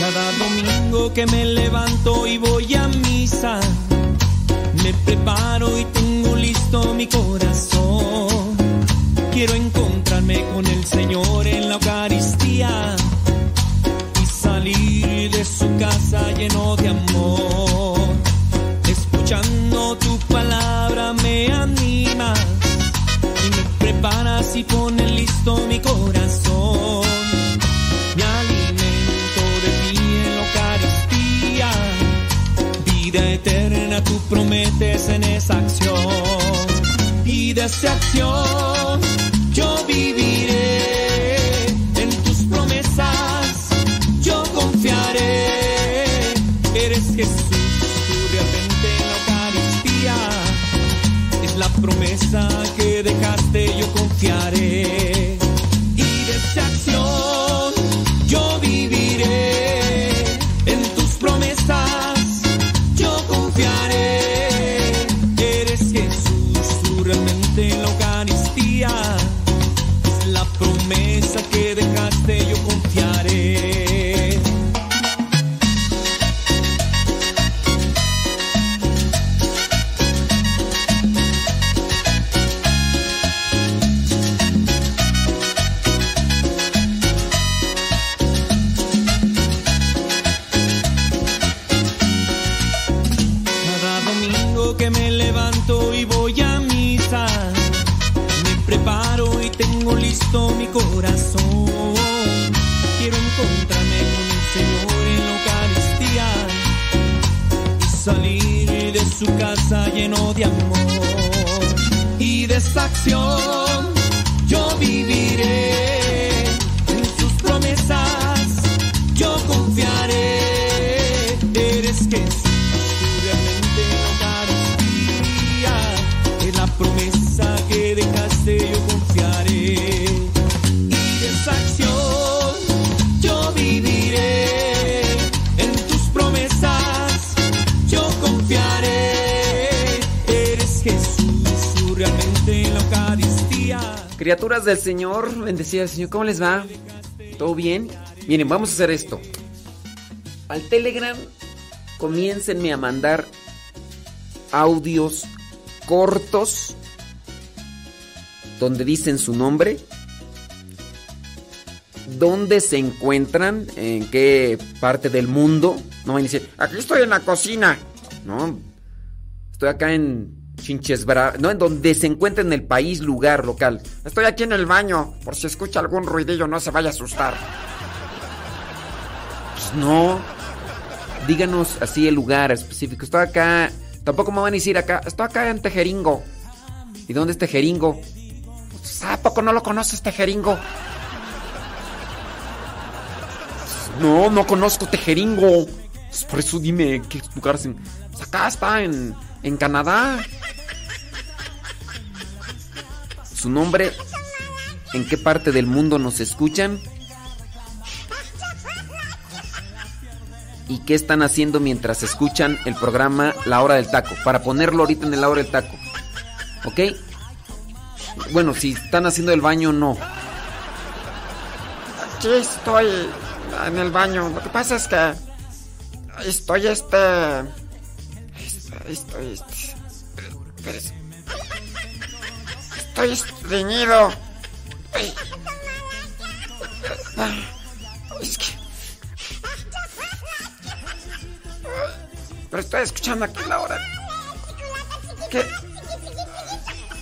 Cada domingo que me levanto y voy a misa, me preparo y tengo listo mi corazón. Quiero encontrarme con el Señor en la Eucaristía y salir de su casa lleno de amor. Escuchando tu palabra me anima y me preparas y pones listo mi corazón. En esa acción. Y de esa acción yo viviré en tus promesas, yo confiaré. Eres Jesús, tú realmente en la Eucaristía es la promesa que dejaste, yo confiaré. Señor, ¿cómo les va? ¿Todo bien? Miren, vamos a hacer esto. Al Telegram, comiéncenme a mandar audios cortos donde dicen su nombre, dónde se encuentran, en qué parte del mundo. No van a decir, aquí estoy en la cocina. No, estoy acá en Chinches. No, en donde se encuentra en el país, lugar, local. Estoy aquí en el baño, por si escucha algún ruidillo, no se vaya a asustar. Pues no. Díganos así el lugar específico. Estoy acá. Tampoco me van a decir acá. Estoy acá en Tejeringo. ¿Y dónde es Tejeringo? Pues, ¿A poco no lo conoces, Tejeringo? No, no conozco Tejeringo. Pues, Por eso dime qué lugar Pues acá está, en, en Canadá. Su nombre, en qué parte del mundo nos escuchan. ¿Y qué están haciendo mientras escuchan el programa La Hora del Taco? Para ponerlo ahorita en La Hora del Taco. ¿Ok? Bueno, si están haciendo el baño, no. Aquí estoy en el baño. Lo que pasa es que estoy este. Este-. Estoy estreñido. Ay. Ay, Es que. Pero estoy escuchando aquí la hora. ¿Qué?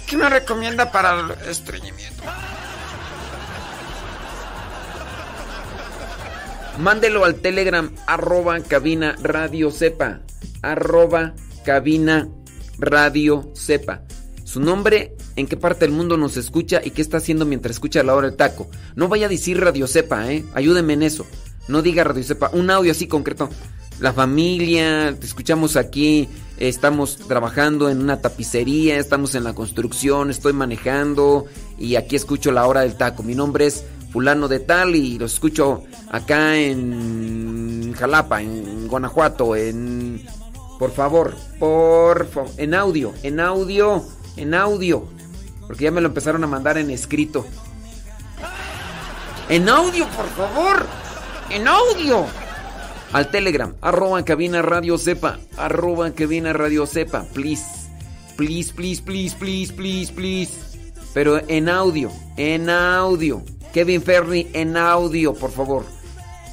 ¿Qué me recomienda para el estreñimiento? Mándelo al Telegram arroba cabina radio sepa. Arroba cabina radio sepa. Su nombre, en qué parte del mundo nos escucha y qué está haciendo mientras escucha la hora del taco. No vaya a decir radio sepa, ¿eh? Ayúdeme en eso. No diga radio sepa. Un audio así concreto. La familia, te escuchamos aquí, estamos trabajando en una tapicería, estamos en la construcción, estoy manejando y aquí escucho la hora del taco. Mi nombre es fulano de tal y lo escucho acá en Jalapa, en Guanajuato, en... Por favor, por favor, en audio, en audio, en audio. Porque ya me lo empezaron a mandar en escrito. En audio, por favor. En audio. Al Telegram, arroba cabina radio sepa, arroba cabina radio sepa, please. Please, please, please, please, please, please. Pero en audio, en audio. Kevin Ferni en audio, por favor.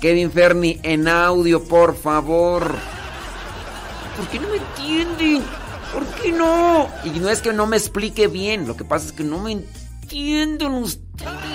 Kevin Ferni en audio, por favor. ¿Por qué no me entienden? ¿Por qué no? Y no es que no me explique bien, lo que pasa es que no me entienden ustedes.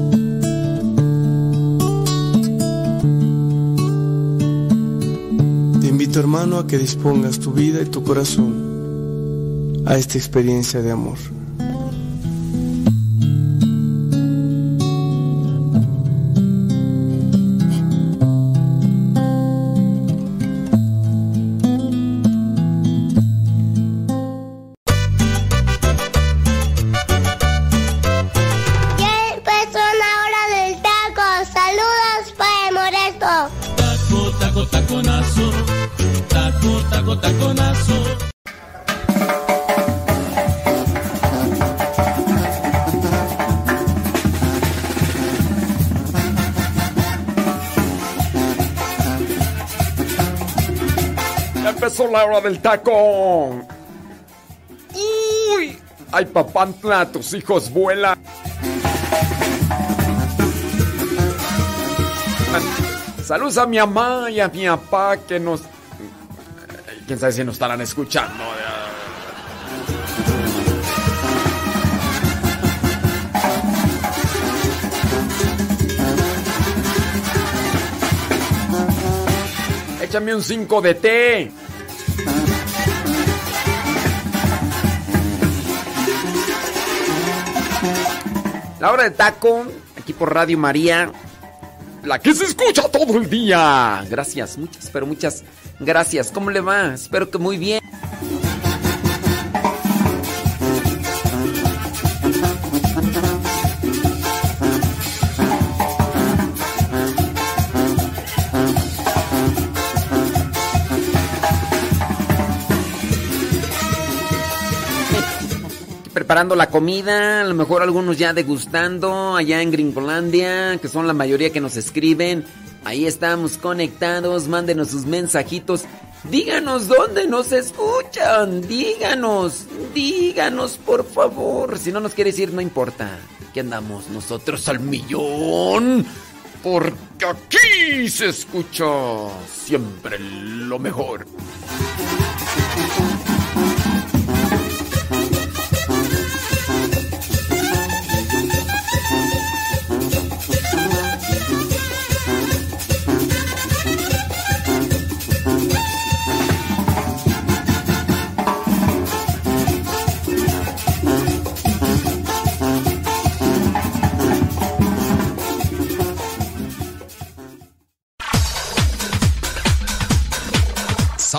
Tu hermano a que dispongas tu vida y tu corazón a esta experiencia de amor. Bien persona ahora del taco, saludos pues, para Moresto. Taco, taco, taconazo taconazo. empezó la hora del taco. ¡Uy! ¡Ay, papantla! ¡Tus hijos vuelan! Saludos a mi mamá y a mi papá que nos. Quién sabe si nos estarán escuchando. Échame un 5 de té. La hora de taco, aquí por Radio María. La que se escucha todo el día. Gracias, muchas, pero muchas gracias. ¿Cómo le va? Espero que muy bien. preparando la comida, a lo mejor algunos ya degustando allá en Gringolandia, que son la mayoría que nos escriben. Ahí estamos conectados, mándenos sus mensajitos. Díganos dónde nos escuchan, díganos, díganos por favor. Si no nos quiere decir, no importa. Que andamos nosotros al millón. Porque aquí se escucha siempre lo mejor.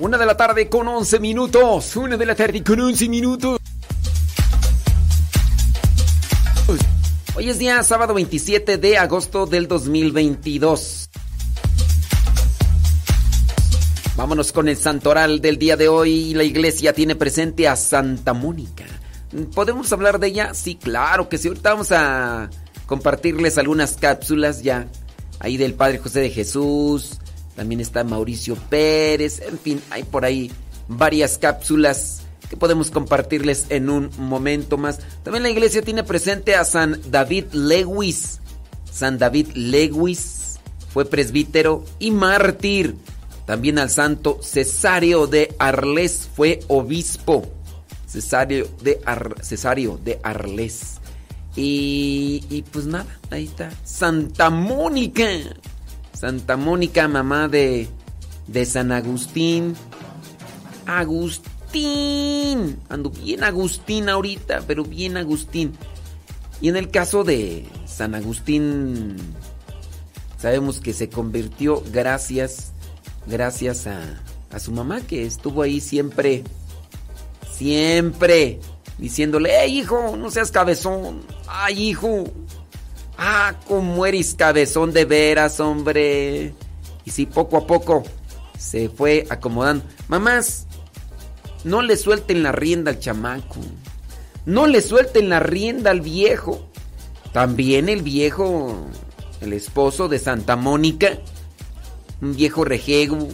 Una de la tarde con 11 minutos. Una de la tarde con 11 minutos. Hoy es día sábado 27 de agosto del 2022. Vámonos con el santoral del día de hoy. La iglesia tiene presente a Santa Mónica. ¿Podemos hablar de ella? Sí, claro que sí. Ahorita vamos a compartirles algunas cápsulas ya. Ahí del Padre José de Jesús, también está Mauricio Pérez, en fin, hay por ahí varias cápsulas que podemos compartirles en un momento más. También la iglesia tiene presente a San David Lewis. San David Lewis fue presbítero y mártir. También al santo Cesario de Arles fue obispo. Cesario de, Cesario de Arles. Y, y pues nada, ahí está. Santa Mónica. Santa Mónica, mamá de, de San Agustín. Agustín. Ando bien Agustín ahorita, pero bien Agustín. Y en el caso de San Agustín, sabemos que se convirtió gracias, gracias a, a su mamá que estuvo ahí siempre, siempre diciéndole, hey hijo, no seas cabezón, ay hijo, Ah, cómo eres cabezón de veras, hombre. Y si poco a poco se fue acomodando. Mamás, no le suelten la rienda al chamaco. No le suelten la rienda al viejo. También el viejo, el esposo de Santa Mónica, un viejo rejego,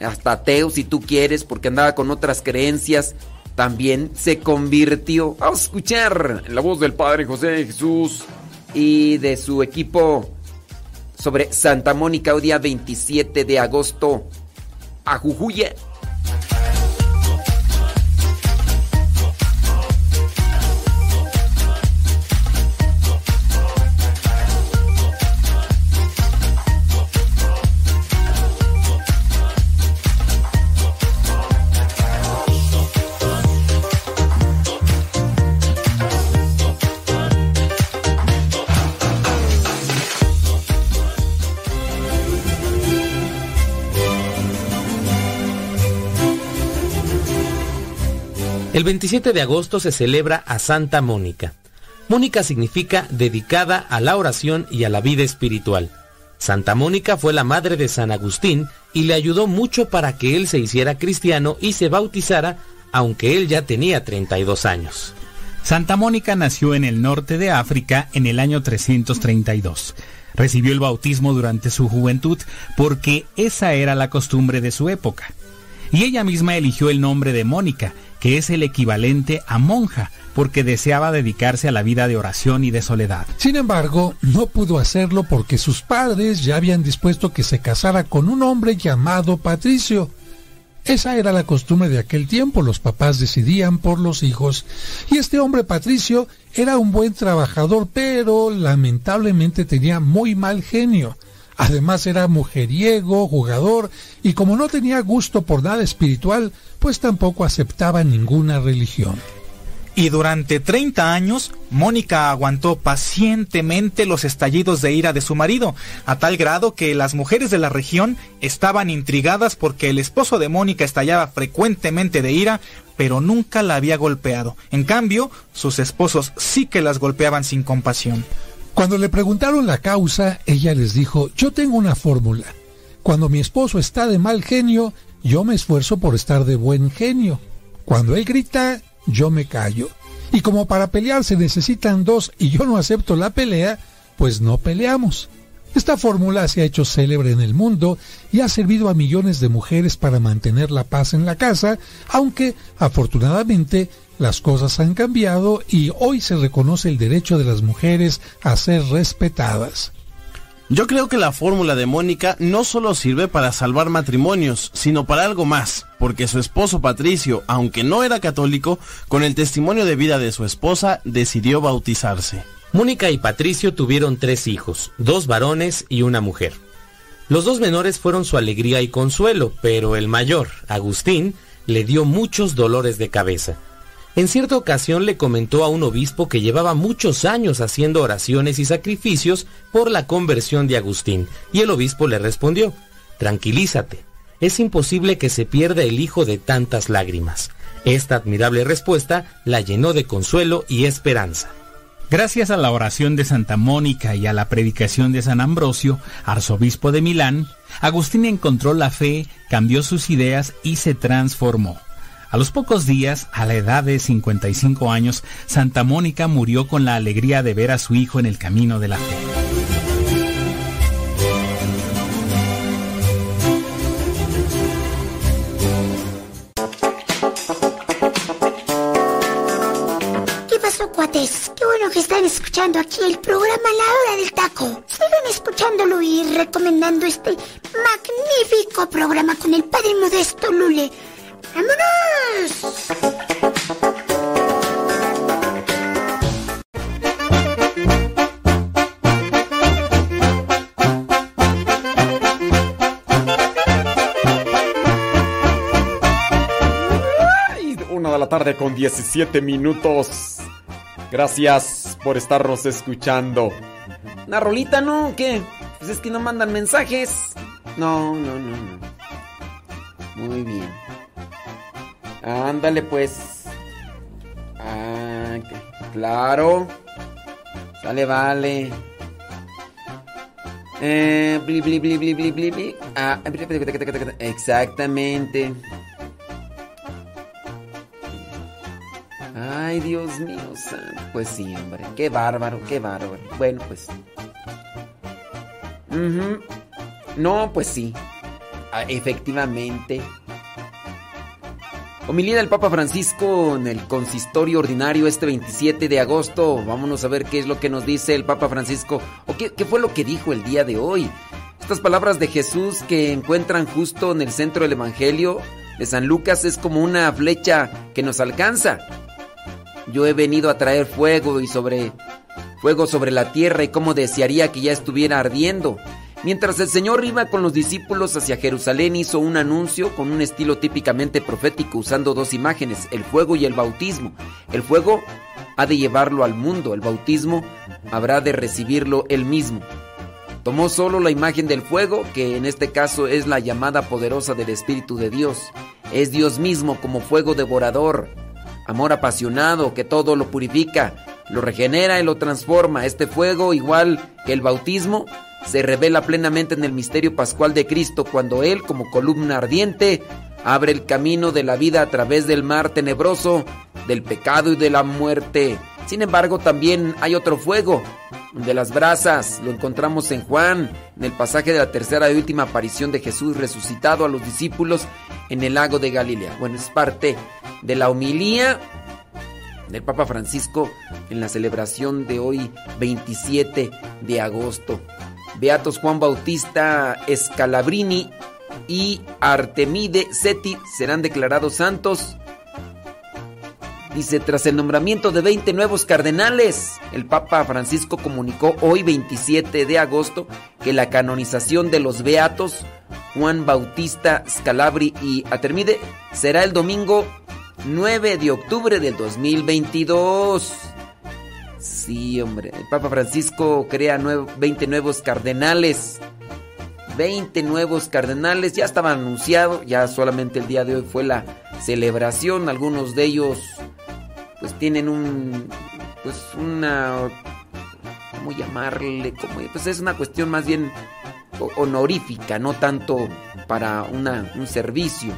hasta ateo si tú quieres, porque andaba con otras creencias, también se convirtió. Vamos a escuchar la voz del Padre José Jesús y de su equipo sobre Santa Mónica, hoy día 27 de agosto, a Jujuya. El 27 de agosto se celebra a Santa Mónica. Mónica significa dedicada a la oración y a la vida espiritual. Santa Mónica fue la madre de San Agustín y le ayudó mucho para que él se hiciera cristiano y se bautizara, aunque él ya tenía 32 años. Santa Mónica nació en el norte de África en el año 332. Recibió el bautismo durante su juventud porque esa era la costumbre de su época. Y ella misma eligió el nombre de Mónica, que es el equivalente a monja, porque deseaba dedicarse a la vida de oración y de soledad. Sin embargo, no pudo hacerlo porque sus padres ya habían dispuesto que se casara con un hombre llamado Patricio. Esa era la costumbre de aquel tiempo, los papás decidían por los hijos, y este hombre Patricio era un buen trabajador, pero lamentablemente tenía muy mal genio. Además era mujeriego, jugador, y como no tenía gusto por nada espiritual, pues tampoco aceptaba ninguna religión. Y durante 30 años, Mónica aguantó pacientemente los estallidos de ira de su marido, a tal grado que las mujeres de la región estaban intrigadas porque el esposo de Mónica estallaba frecuentemente de ira, pero nunca la había golpeado. En cambio, sus esposos sí que las golpeaban sin compasión. Cuando le preguntaron la causa, ella les dijo, yo tengo una fórmula. Cuando mi esposo está de mal genio, yo me esfuerzo por estar de buen genio. Cuando él grita, yo me callo. Y como para pelear se necesitan dos y yo no acepto la pelea, pues no peleamos. Esta fórmula se ha hecho célebre en el mundo y ha servido a millones de mujeres para mantener la paz en la casa, aunque afortunadamente las cosas han cambiado y hoy se reconoce el derecho de las mujeres a ser respetadas. Yo creo que la fórmula de Mónica no solo sirve para salvar matrimonios, sino para algo más, porque su esposo Patricio, aunque no era católico, con el testimonio de vida de su esposa, decidió bautizarse. Mónica y Patricio tuvieron tres hijos, dos varones y una mujer. Los dos menores fueron su alegría y consuelo, pero el mayor, Agustín, le dio muchos dolores de cabeza. En cierta ocasión le comentó a un obispo que llevaba muchos años haciendo oraciones y sacrificios por la conversión de Agustín, y el obispo le respondió, Tranquilízate, es imposible que se pierda el hijo de tantas lágrimas. Esta admirable respuesta la llenó de consuelo y esperanza. Gracias a la oración de Santa Mónica y a la predicación de San Ambrosio, arzobispo de Milán, Agustín encontró la fe, cambió sus ideas y se transformó. A los pocos días, a la edad de 55 años, Santa Mónica murió con la alegría de ver a su hijo en el camino de la fe. ¿Qué pasó, cuates? Qué bueno que están escuchando aquí el programa La Hora del Taco. Sigan escuchándolo y recomendando este magnífico programa con el padre Modesto Lule. Una de la tarde con 17 minutos. Gracias por estarnos escuchando. ¿Una rolita, no? ¿Qué? Pues es que no mandan mensajes. No, no, no, no. Muy bien. Ándale, pues. Ah, claro. Sale, vale. Eh. Ah, exactamente. Ay, Dios mío. Pues sí, hombre. Qué bárbaro, qué bárbaro. Bueno, pues. Ujú. No, pues sí. Ah, efectivamente. Homilía del Papa Francisco en el consistorio ordinario este 27 de agosto. Vámonos a ver qué es lo que nos dice el Papa Francisco o qué, fue lo que dijo el día de hoy. Estas palabras de Jesús que encuentran justo en el centro del Evangelio de San Lucas es como una flecha que nos alcanza. Yo he venido a traer fuego y sobre fuego sobre la tierra y cómo desearía que ya estuviera ardiendo. Mientras el Señor iba con los discípulos hacia Jerusalén, hizo un anuncio con un estilo típicamente profético usando dos imágenes, el fuego y el bautismo. El fuego ha de llevarlo al mundo, el bautismo habrá de recibirlo él mismo. Tomó solo la imagen del fuego, que en este caso es la llamada poderosa del Espíritu de Dios. Es Dios mismo como fuego devorador. amor apasionado que todo lo purifica, lo regenera y lo transforma. Este fuego, igual que el bautismo, se revela plenamente en el misterio pascual de Cristo cuando Él, como columna ardiente, abre el camino de la vida a través del mar tenebroso, del pecado y de la muerte. Sin embargo, también hay otro fuego, de las brasas. Lo encontramos en Juan, en el pasaje de la tercera y última aparición de Jesús resucitado a los discípulos en el lago de Galilea. Bueno, es parte de la homilía del Papa Francisco en la celebración de hoy 27 de agosto. Beatos Juan Bautista Escalabrini y Artemide Seti serán declarados santos. Dice, tras el nombramiento de 20 nuevos cardenales, el Papa Francisco comunicó hoy 27 de agosto que la canonización de los beatos Juan Bautista Scalabri y Artemide será el domingo 9 de octubre del 2022. Sí, hombre, el Papa Francisco crea 20 nuevos cardenales. 20 nuevos cardenales, ya estaba anunciado, ya solamente el día de hoy fue la celebración, algunos de ellos pues tienen un pues una cómo llamarle, pues es una cuestión más bien honorífica, no tanto para una, un servicio.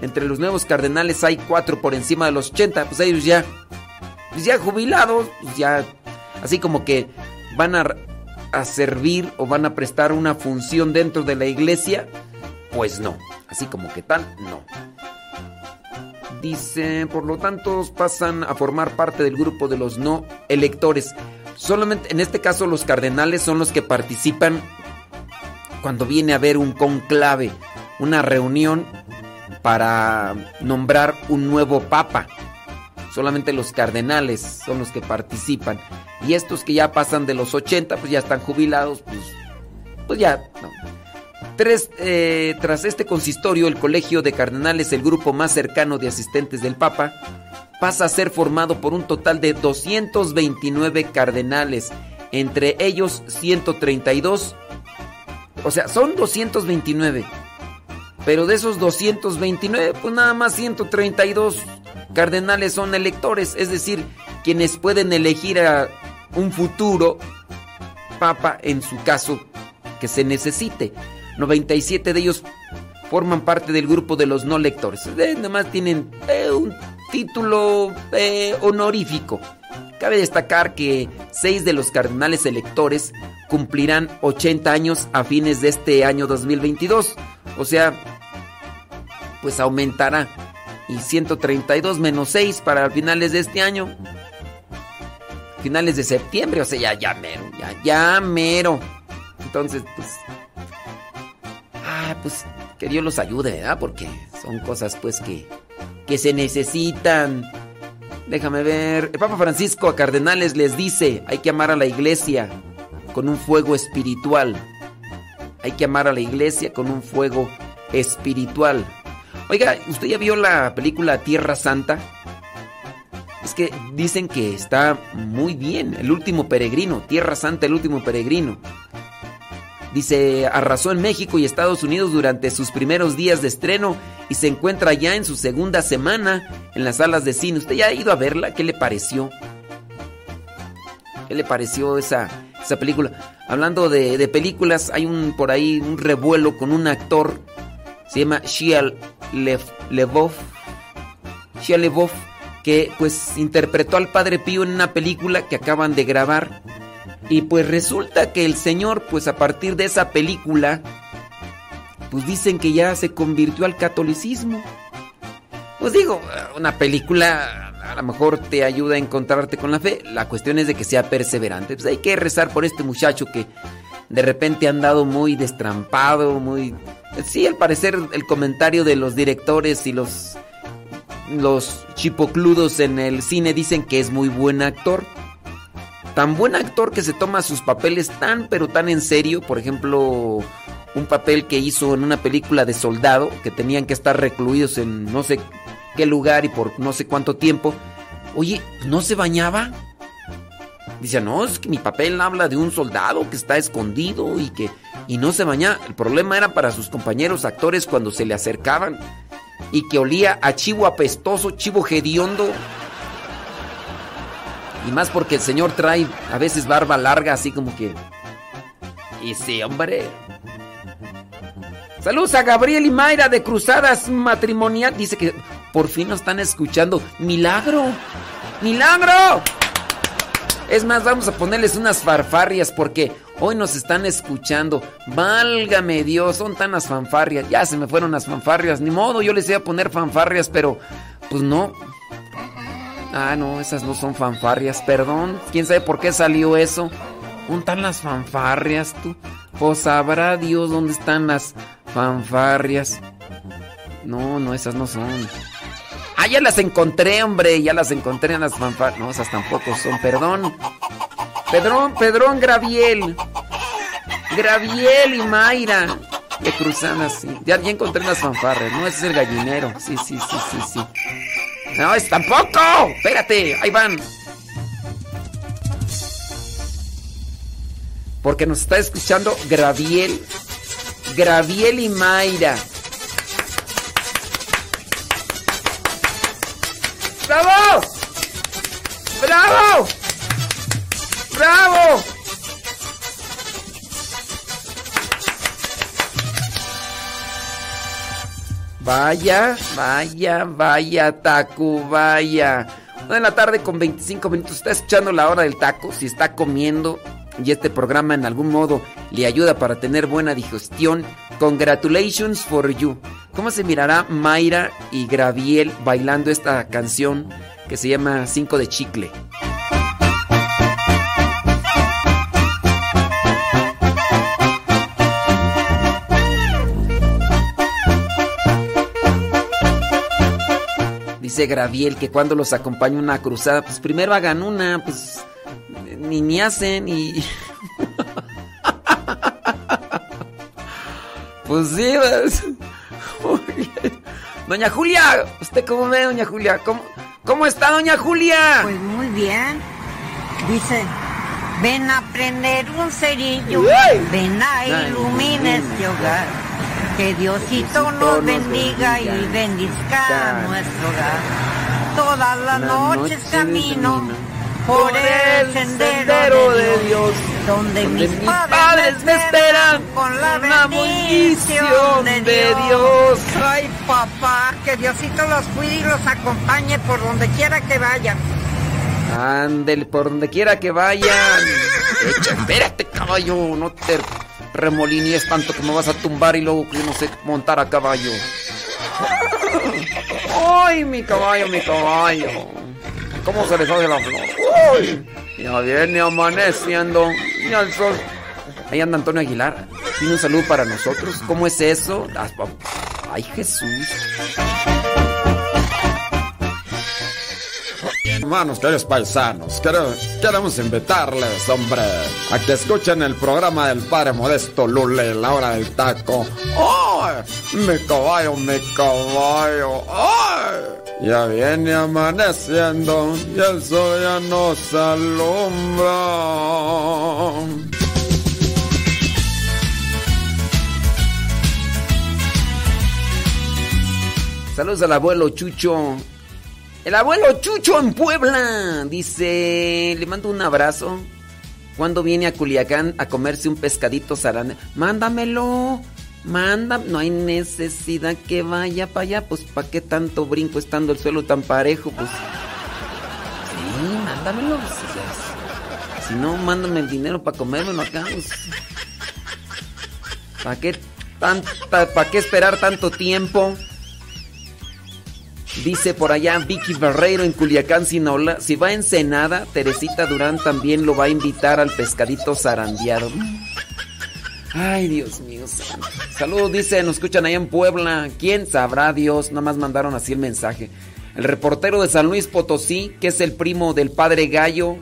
Entre los nuevos cardenales hay cuatro por encima de los 80, pues ellos ya, pues ya jubilados, pues ya, así como que van a, a servir o van a prestar una función dentro de la iglesia, pues no, así como que tal, no. Dice, por lo tanto, pasan a formar parte del grupo de los no electores. Solamente, en este caso, los cardenales son los que participan cuando viene a haber un conclave, una reunión para nombrar un nuevo papa. Solamente los cardenales son los que participan. Y estos que ya pasan de los 80, pues ya están jubilados, pues, pues ya. Tres, eh, tras este consistorio, el Colegio de Cardenales, el grupo más cercano de asistentes del Papa, pasa a ser formado por un total de 229 cardenales, entre ellos 132 o sea, son 229. Pero de esos 229, pues nada más 132 cardenales son electores, es decir, quienes pueden elegir a un futuro papa en su caso que se necesite. 97 de ellos forman parte del grupo de los no lectores. Eh, nada más tienen eh, un título eh, honorífico. Cabe destacar que seis de los cardenales electores cumplirán 80 años a fines de este año 2022. O sea, pues aumentará. Y 132 menos 6 para finales de este año. Finales de septiembre, o sea, ya, ya mero, ya, ya mero. Entonces, pues... Ah, pues que Dios los ayude, ¿verdad? Porque son cosas pues que, que se necesitan. Déjame ver. El Papa Francisco a cardenales les dice, hay que amar a la iglesia con un fuego espiritual. Hay que amar a la iglesia con un fuego espiritual. Oiga, ¿usted ya vio la película Tierra Santa? Es que dicen que está muy bien. El último peregrino, Tierra Santa, el último peregrino. Dice, arrasó en México y Estados Unidos durante sus primeros días de estreno y se encuentra ya en su segunda semana en las salas de cine. ¿Usted ya ha ido a verla? ¿Qué le pareció? ¿Qué le pareció esa, esa película? Hablando de, películas, hay un por ahí un revuelo con un actor, se llama Shia Levov, Shia Levov, que pues interpretó al Padre Pío en una película que acaban de grabar y pues resulta que el señor, pues a partir de esa película, pues dicen que ya se convirtió al catolicismo. Pues digo, una película a lo mejor te ayuda a encontrarte con la fe. La cuestión es de que sea perseverante. Pues hay que rezar por este muchacho que de repente ha andado muy destrampado, muy... Sí, al parecer el comentario de los directores y los los chipocludos en el cine dicen que es muy buen actor tan buen actor que se toma sus papeles tan pero tan en serio, por ejemplo, un papel que hizo en una película de soldado, que tenían que estar recluidos en no sé qué lugar y por no sé cuánto tiempo. Oye, ¿no se bañaba? Dice, no, es que mi papel habla de un soldado que está escondido y que y no se bañaba. El problema era para sus compañeros actores cuando se le acercaban y que olía a chivo apestoso, chivo hediondo Y más porque el señor trae a veces barba larga, así como que. Y sí, hombre. Saludos a Gabriel y Mayra de Cruzadas Matrimonial. Dice que por fin nos están escuchando. ¡Milagro! ¡Milagro! Es más, vamos a ponerles unas farfarrias porque hoy nos están escuchando. Válgame Dios, son tan las fanfarrias. Ya se me fueron las fanfarrias. Ni modo, yo les iba a poner fanfarrias, pero pues no. Ah, no, esas no son fanfarrias, perdón. ¿Quién sabe por qué salió eso? ¿Dónde las fanfarrias tú? Pues sabrá Dios dónde están las fanfarrias. No, no, esas no son. Ah, ya las encontré, hombre. Ya las encontré en las fanfarrias. No, esas tampoco son. Perdón. Pedrón, Pedrón Graviel. Graviel y Mayra. De cruzadas, sí. Ya, ya encontré las fanfarrias. No, ese es el gallinero. Sí, sí, sí, sí, sí. No, es tampoco. Espérate, ahí van. Porque nos está escuchando Graviel. Graviel y Mayra. Vaya, vaya, vaya, taco, vaya. Una de la tarde con 25 minutos. Está escuchando la hora del taco. Si está comiendo y este programa en algún modo le ayuda para tener buena digestión, congratulations for you. ¿Cómo se mirará Mayra y Graviel bailando esta canción que se llama Cinco de Chicle? Dice Graviel que cuando los acompaña una cruzada, pues primero hagan una, pues ni ni hacen y... pues sí, pues... Doña Julia, ¿usted cómo ve, doña Julia? ¿Cómo, ¿Cómo está, doña Julia? Pues muy bien. Dice, ven a prender un cerillo, ven a iluminar este hogar. Que Diosito nos bendiga y bendizca nuestro hogar. Todas las noches camino por el sendero de Dios, donde mis padres me esperan con la bendición de Dios. Ay, papá, que Diosito los cuide y los acompañe por donde quiera que vayan. Ándele, por donde quiera que vayan. Echa, espérate, caballo, no te remolinies tanto que me vas a tumbar y luego yo no sé montar a caballo. ¡Ay, mi caballo, mi caballo! ¿Cómo se les hace la flor? ¡Uy! Ya viene amaneciendo y al sol. Ahí anda Antonio Aguilar. Tiene un saludo para nosotros. ¿Cómo es eso? ¡Ay, Jesús! Hermanos, queridos paisanos, queremos invitarles, hombre, a que escuchen el programa del Padre Modesto Lule, la hora del taco. ¡Ay! Mi caballo, mi caballo. ¡Ay! Ya viene amaneciendo y el sol ya nos alumbra. Saludos al abuelo Chucho. El abuelo Chucho en Puebla. Dice, le mando un abrazo. Cuando viene a Culiacán a comerse un pescadito sarán? Mándamelo. Manda, no hay necesidad que vaya para allá, pues ¿para qué tanto brinco estando el suelo tan parejo? Pues sí, mándamelo. Si, no, mándame el dinero para comérmelo acá. Pues. ¿Para qué, tanta, ¿Para qué esperar tanto tiempo? Dice por allá Vicky Barreiro en Culiacán, Sinaloa. Si va a Ensenada, Teresita Durán también lo va a invitar al pescadito zarandeado. Ay, Dios mío. Saludos, dice, nos escuchan allá en Puebla. ¿Quién sabrá Dios? Nada más mandaron así el mensaje. El reportero de San Luis Potosí, que es el primo del padre Gallo,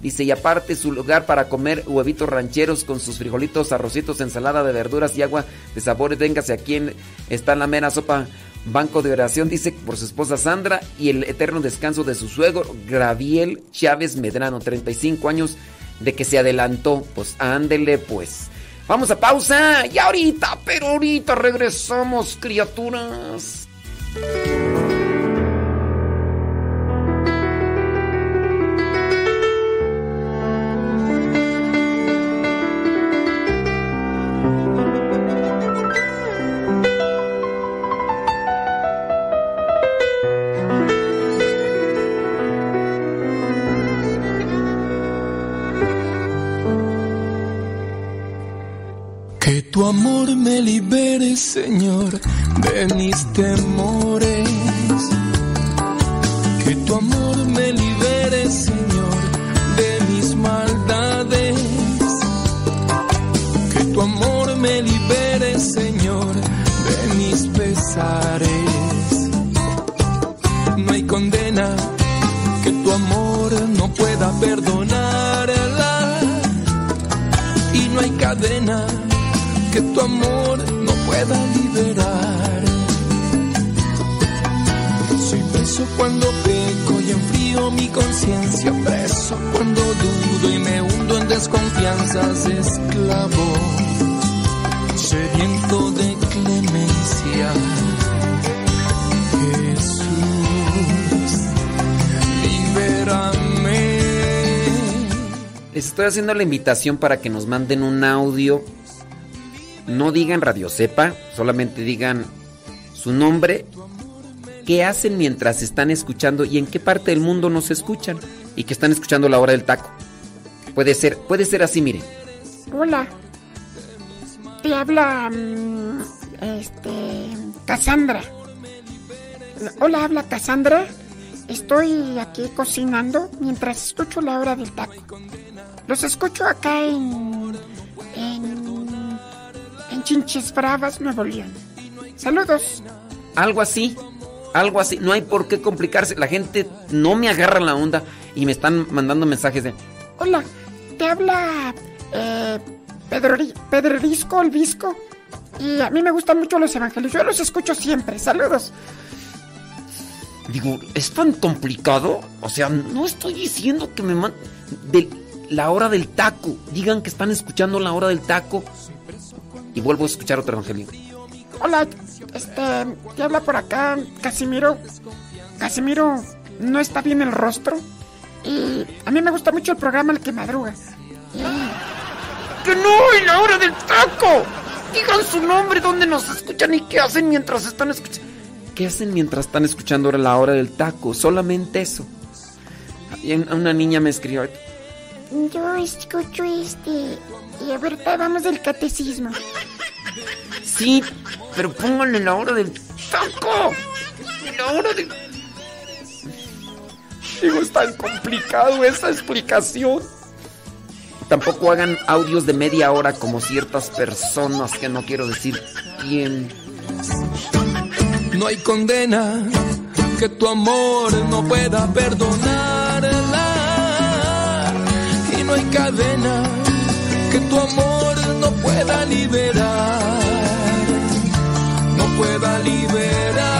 dice, y aparte su lugar para comer huevitos rancheros con sus frijolitos, arrocitos, ensalada de verduras y agua de sabores. Véngase aquí está la mera sopa Banco de oración, dice por su esposa Sandra y el eterno descanso de su suegro, Graviel Chávez Medrano, 35 años de que se adelantó. Pues ándele pues. Vamos a pausa y ahorita, pero ahorita regresamos, criaturas. De haciendo la invitación para que nos manden un audio. No digan Radio Cepa, solamente digan su nombre, qué hacen mientras están escuchando y en qué parte del mundo nos escuchan y que están escuchando la hora del taco. Puede ser, puede ser así, miren. Hola. Te habla. mm, este. Cassandra. Hola, habla Cassandra. Estoy aquí cocinando mientras escucho la hora del taco. Los escucho acá en. en. en Chinches Bravas, Nuevo León. Saludos. Algo así, algo así. No hay por qué complicarse. La gente no me agarra la onda y me están mandando mensajes de. Hola, te habla. Eh, Pedro, Pedro Risco, el Visco. Y a mí me gustan mucho los evangelios. Yo los escucho siempre. Saludos. Digo, ¿es tan complicado? O sea, no estoy diciendo que me man... La hora del taco. Digan que están escuchando la hora del taco. Y vuelvo a escuchar otro evangelio. Hola, este, te habla por acá Casimiro. Casimiro no está bien el rostro. Y a mí me gusta mucho el programa El que madruga. ¡Que no! ¡En la hora del taco! Digan su nombre, dónde nos escuchan y qué hacen mientras están escuchando. ¿Qué hacen mientras están escuchando ahora la hora del taco? Solamente eso. Y un- una niña me escribió. Yo escucho este. Y ahorita vamos del catecismo. Sí, pero pónganle la hora del taco. La hora del. Digo, es tan complicado esa explicación. Tampoco hagan audios de media hora como ciertas personas que no quiero decir quién. No hay condena que tu amor no pueda perdonarla. Cadena que tu amor no pueda liberar. No pueda liberar.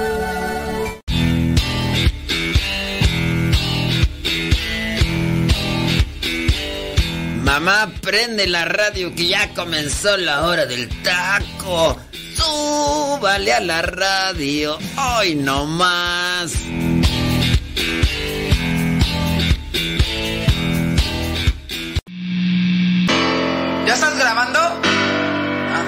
Mamá, prende la radio que ya comenzó la hora del taco. Súbale a la radio. Hoy no más. ¿Ya estás grabando? Ah.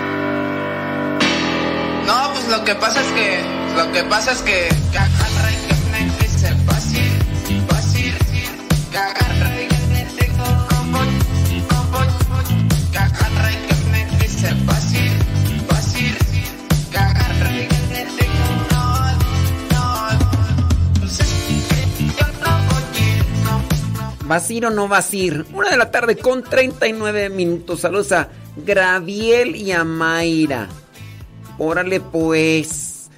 No, pues lo que pasa es que. Lo que pasa es que. ¿Vasir o no vasir? Una de la tarde con 39 minutos. Saludos a Graviel y a Mayra. Órale pues.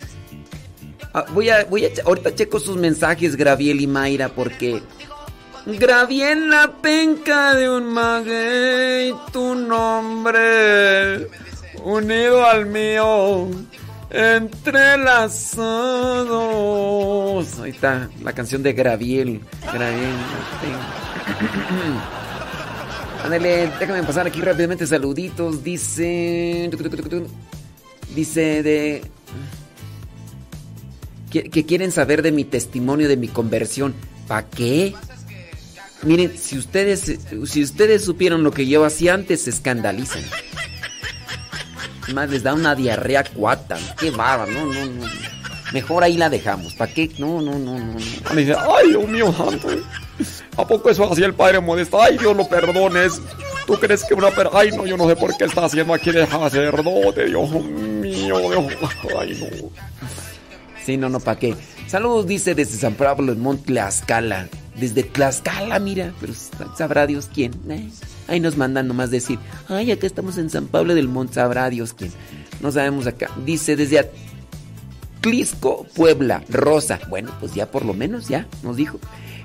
Ah, voy a, voy a, ahorita checo sus mensajes, Graviel y Mayra, porque... Graviel la penca de un maguey, tu nombre, unido al mío, entrelazados. Ahí está, la canción de Graviel. Graviel. Ándale, déjame pasar aquí rápidamente saluditos. Dice. Dice de. Que, quieren saber de mi testimonio, de mi conversión. ¿Para qué? Miren, si ustedes, si ustedes supieron lo que yo hacía antes, se escandalizan. Más les da una diarrea cuata. Qué bárbaro, no, no, no. Mejor ahí la dejamos. ¿Para qué? No, no, no, no. Me dice, ay, Dios mío, santo. ¿A poco eso hacía el padre modesto? Ay, Dios lo perdones. ¿Tú crees que una per... Ay, no, yo no sé por qué está haciendo aquí de sacerdote, Dios mío, Dios. Ay, no. Sí, no, no, ¿para qué? Saludos, dice desde San Pablo en Mont Tlaxcala. Desde Tlaxcala, mira, pero sabrá Dios quién. ¿eh? Ahí nos mandan nomás decir, ay, acá estamos en San Pablo del Monte, sabrá Dios quién. No sabemos acá. Dice desde Atlisco, Puebla, Rosa. Bueno, pues ya por lo menos, ya nos dijo.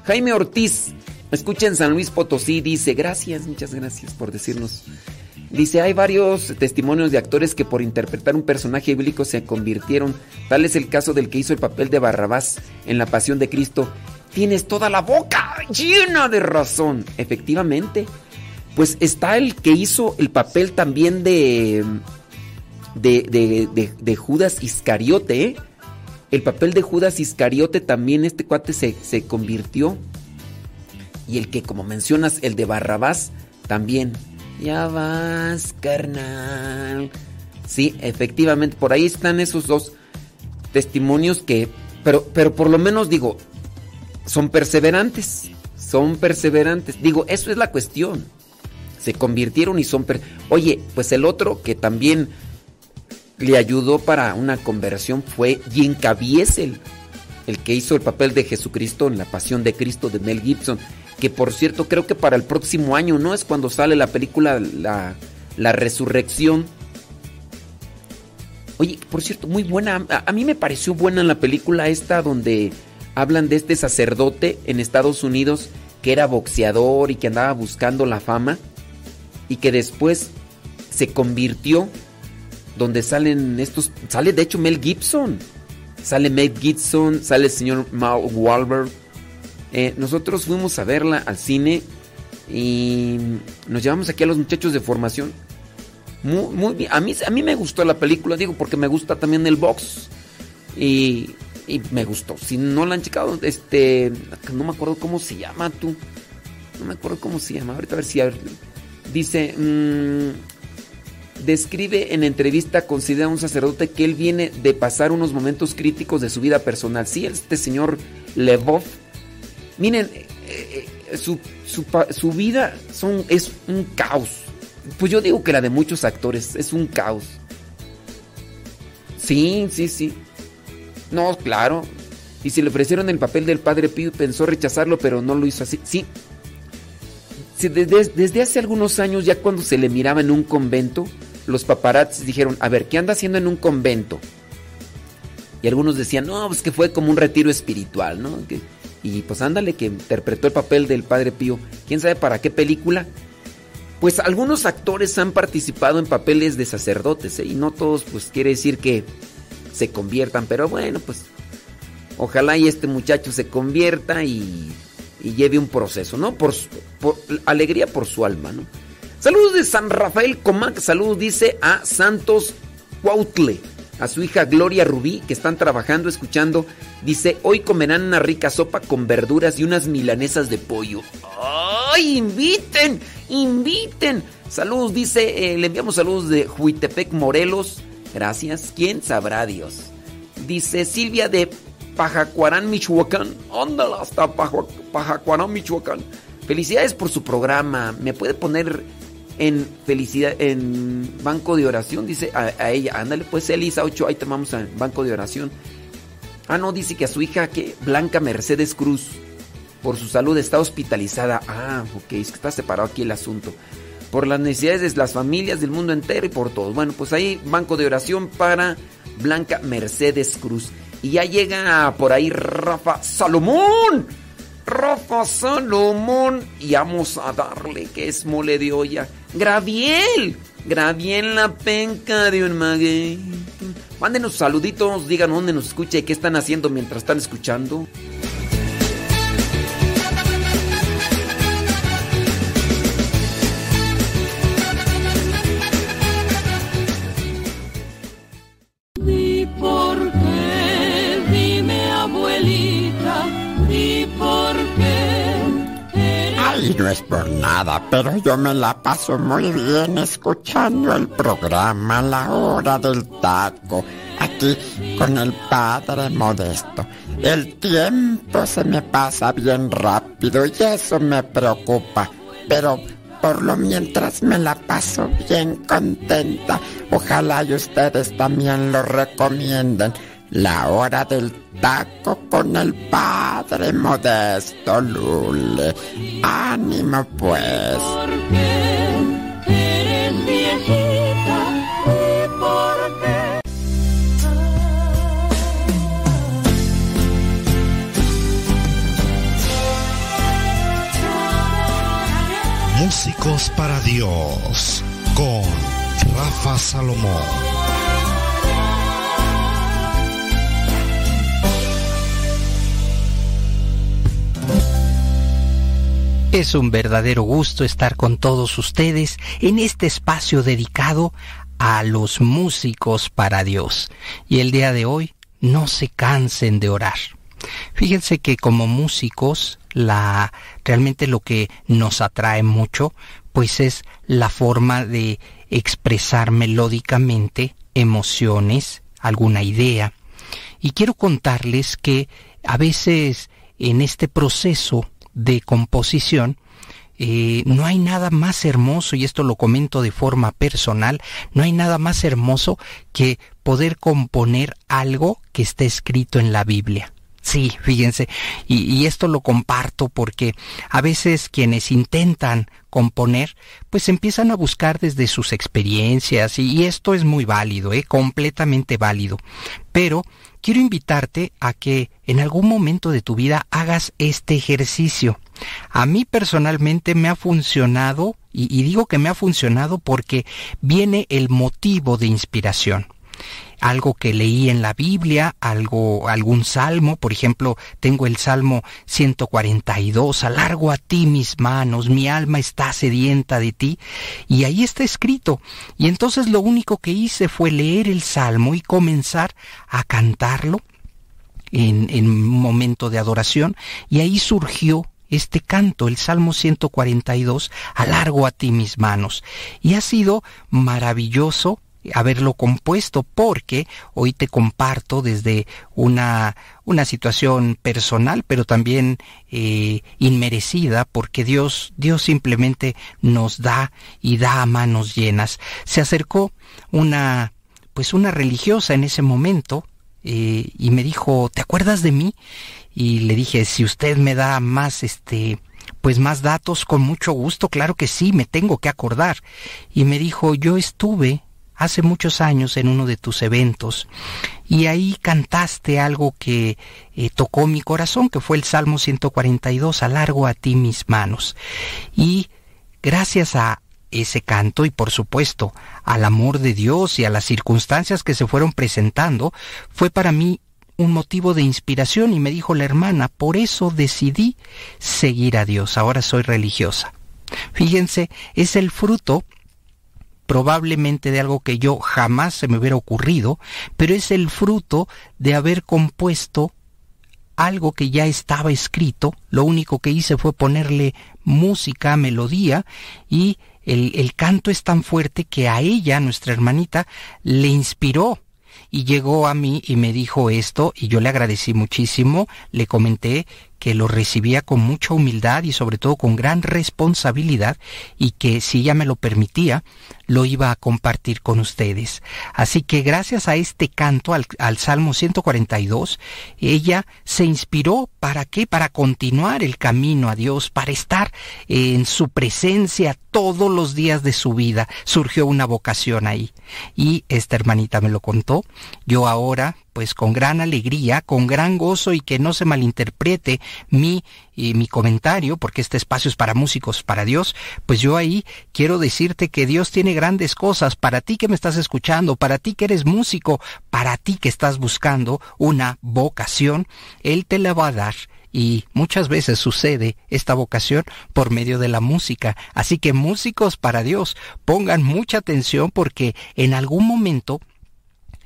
Jaime Ortiz, escucha en San Luis Potosí, dice, gracias, muchas gracias por decirnos. Dice, hay varios testimonios de actores que por interpretar un personaje bíblico se convirtieron. Tal es el caso del que hizo el papel de Barrabás en La Pasión de Cristo Tienes toda la boca llena de razón. Efectivamente. Pues está el que hizo el papel también de. de, de, Judas Iscariote. ¿eh? El papel de Judas Iscariote también este cuate se, se convirtió. Y el que, como mencionas, el de Barrabás, también. Ya vas, carnal. Sí, efectivamente, por ahí están esos dos testimonios que. Pero, pero por lo menos digo, son perseverantes. son perseverantes. Digo, eso es la cuestión. Se convirtieron y son... Oye, pues el otro que también le ayudó para una conversión fue Jim Caviezel, el que hizo el papel de Jesucristo en La Pasión de Cristo de Mel Gibson, que por cierto creo que para el próximo año, ¿no? Es cuando sale la película La, la Resurrección. Oye, por cierto, muy buena. A, a, mí me pareció buena la película esta donde hablan de este sacerdote en Estados Unidos que era boxeador y que andaba buscando la fama y que después se convirtió donde salen estos sale de hecho Mel Gibson sale Mel Gibson sale el señor Mark Wahlberg eh, nosotros fuimos a verla al cine y nos llevamos aquí a los muchachos de formación muy, muy bien. A mí, a mí me gustó la película, digo, porque me gusta también el box. Y, y me gustó. Si no la han checado, este. No me acuerdo cómo se llama tú. No me acuerdo cómo se llama. Ahorita a ver si. A ver, dice. Mmm, describe en entrevista, considera un sacerdote que él viene de pasar unos momentos críticos de su vida personal. Sí, este señor Levov. Miren, eh, eh, su, su, su vida son, es un caos. Pues yo digo que la de muchos actores es un caos. Sí, sí, sí. No, claro. Y si le ofrecieron el papel del padre Pío, pensó rechazarlo, pero no lo hizo así. Sí. Desde, hace algunos años, ya cuando se le miraba en un convento, los paparazzis dijeron, a ver, ¿qué anda haciendo en un convento? Y algunos decían, no, pues que fue como un retiro espiritual, ¿no? Y pues ándale, que interpretó el papel del padre Pío. ¿Quién sabe para qué película? Pues algunos actores han participado en papeles de sacerdotes, ¿eh? y no todos, pues quiere decir que se conviertan, pero bueno, pues ojalá y este muchacho se convierta y, y lleve un proceso, ¿no? Por, alegría por su alma, ¿no? Saludos de San Rafael Comac, saludos dice a Santos Cuautle, a su hija Gloria Rubí, que están trabajando, escuchando. Dice, hoy comerán una rica sopa con verduras y unas milanesas de pollo. ¡Ay, inviten! ¡Inviten! Saludos, dice, eh, le enviamos saludos de Huitepec, Morelos. Gracias. ¿Quién sabrá Dios? Dice Silvia de Pajacuarán, Michoacán. Ándala hasta Pajacuarán, Michoacán. Felicidades por su programa. ¿Me puede poner en felicidad en banco de oración? Dice a, ella. Ándale, pues Elisa 8, ahí tomamos en banco de oración. Ah, no, dice que a su hija, que Blanca Mercedes Cruz, por su salud está hospitalizada. Ah, ok, es que está separado aquí el asunto por las necesidades de las familias del mundo entero y por todos. Bueno, pues ahí banco de oración para Blanca Mercedes Cruz. Y ya llega por ahí Rafa Salomón. Rafa Salomón. Y vamos a darle que es mole de olla. Graviel. Graviel la penca de un maguey. Mándenos saluditos, digan dónde nos escucha y qué están haciendo mientras están escuchando. No es por nada, pero yo me la paso muy bien escuchando el programa La Hora del Taco, aquí con el Padre Modesto. El tiempo se me pasa bien rápido y eso me preocupa, pero por lo mientras me la paso bien contenta. Ojalá y ustedes también lo recomienden. La hora del taco con el padre modesto Lule. Ánimo pues. Eres viejita y por qué. Músicos para Dios con Rafa Salomón. Es un verdadero gusto estar con todos ustedes en este espacio dedicado a los músicos para Dios. Y el día de hoy, no se cansen de orar. Fíjense que como músicos, la realmente lo que nos atrae mucho, pues es la forma de expresar melódicamente emociones, alguna idea. Y quiero contarles que a veces en este proceso de composición, eh, no hay nada más hermoso, y esto lo comento de forma personal, no hay nada más hermoso que poder componer algo que esté escrito en la Biblia. Sí, fíjense, y, esto lo comparto porque a veces quienes intentan componer, pues empiezan a buscar desde sus experiencias y, esto es muy válido, ¿eh? completamente válido. Pero quiero invitarte a que en algún momento de tu vida hagas este ejercicio. A mí personalmente me ha funcionado, y digo que me ha funcionado porque viene el motivo de inspiración algo que leí en la Biblia, algo, algún salmo, por ejemplo, tengo el Salmo 142, alargo a ti mis manos, mi alma está sedienta de ti, y ahí está escrito. Y entonces lo único que hice fue leer el Salmo y comenzar a cantarlo en, en un momento de adoración, y ahí surgió este canto, el Salmo 142, alargo a ti mis manos. Y ha sido maravilloso haberlo compuesto porque hoy te comparto desde una, una situación personal pero también eh, inmerecida porque Dios Dios simplemente nos da y da a manos llenas se acercó una pues una religiosa en ese momento eh, y me dijo ¿te acuerdas de mí? y le dije si usted me da más este pues más datos con mucho gusto, claro que sí, me tengo que acordar. Y me dijo, yo estuve hace muchos años en uno de tus eventos y ahí cantaste algo que eh, tocó mi corazón, que fue el Salmo 142, alargo a ti mis manos. Y gracias a ese canto y por supuesto al amor de Dios y a las circunstancias que se fueron presentando, fue para mí un motivo de inspiración y me dijo la hermana, por eso decidí seguir a Dios, ahora soy religiosa. Fíjense, es el fruto probablemente de algo que yo jamás se me hubiera ocurrido, pero es el fruto de haber compuesto algo que ya estaba escrito, lo único que hice fue ponerle música, melodía, y el, el canto es tan fuerte que a ella, nuestra hermanita, le inspiró y llegó a mí y me dijo esto y yo le agradecí muchísimo, le comenté que lo recibía con mucha humildad y sobre todo con gran responsabilidad y que si ella me lo permitía, lo iba a compartir con ustedes. Así que gracias a este canto al, Salmo 142, ella se inspiró para qué? Para continuar el camino a Dios, para estar en su presencia todos los días de su vida. Surgió una vocación ahí. Y esta hermanita me lo contó. Yo ahora, pues con gran alegría, con gran gozo y que no se malinterprete mi, y mi comentario, porque este espacio es para músicos, para Dios, pues yo ahí quiero decirte que Dios tiene grandes cosas para ti que me estás escuchando, para ti que eres músico, para ti que estás buscando una vocación, Él te la va a dar y muchas veces sucede esta vocación por medio de la música. Así que músicos para Dios, pongan mucha atención porque en algún momento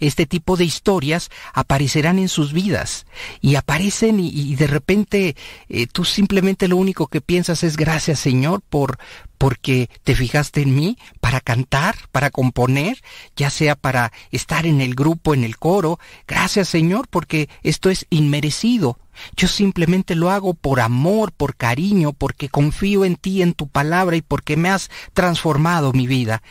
este tipo de historias aparecerán en sus vidas y aparecen y, de repente eh, tú simplemente lo único que piensas es gracias Señor por porque te fijaste en mí para cantar, para componer, ya sea para estar en el grupo, en el coro. Gracias Señor porque esto es inmerecido. Yo simplemente lo hago por amor, por cariño, porque confío en ti, en tu palabra y porque me has transformado mi vida.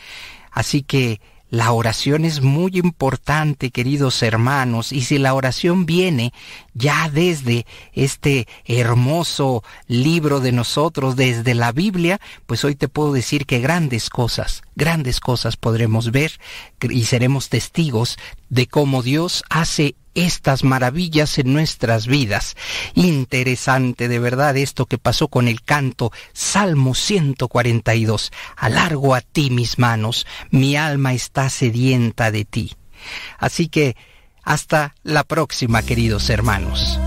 Así que la oración es muy importante, queridos hermanos, y si la oración viene ya desde este hermoso libro de nosotros, desde la Biblia, pues hoy te puedo decir que grandes cosas, grandes cosas podremos ver y seremos testigos de cómo Dios hace estas maravillas en nuestras vidas. Interesante de verdad esto que pasó con el canto Salmo 142. Alargo a ti mis manos, mi alma está sedienta de ti. Así que hasta la próxima, queridos hermanos.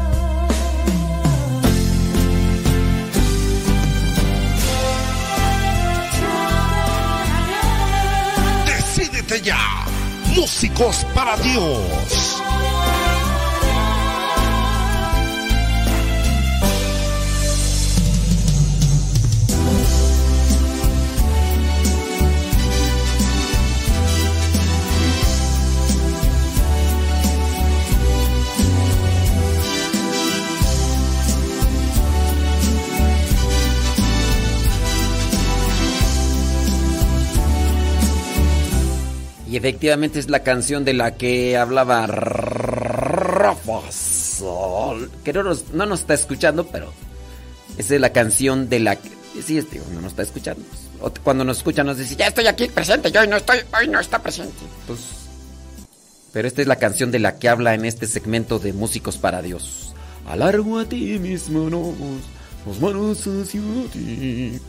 Ya, músicos para Dios. Y efectivamente es la canción de la que hablaba Rafa Sol, que no nos, no nos está escuchando, pero esa es la canción de la que... Sí, este, no nos está escuchando. Cuando nos escucha nos dice, ya estoy aquí presente, yo hoy no estoy, hoy no está presente. Pues, pero esta es la canción de la que habla en este segmento de Músicos para Dios. Alargo a ti mis manos, las manos hacia ti.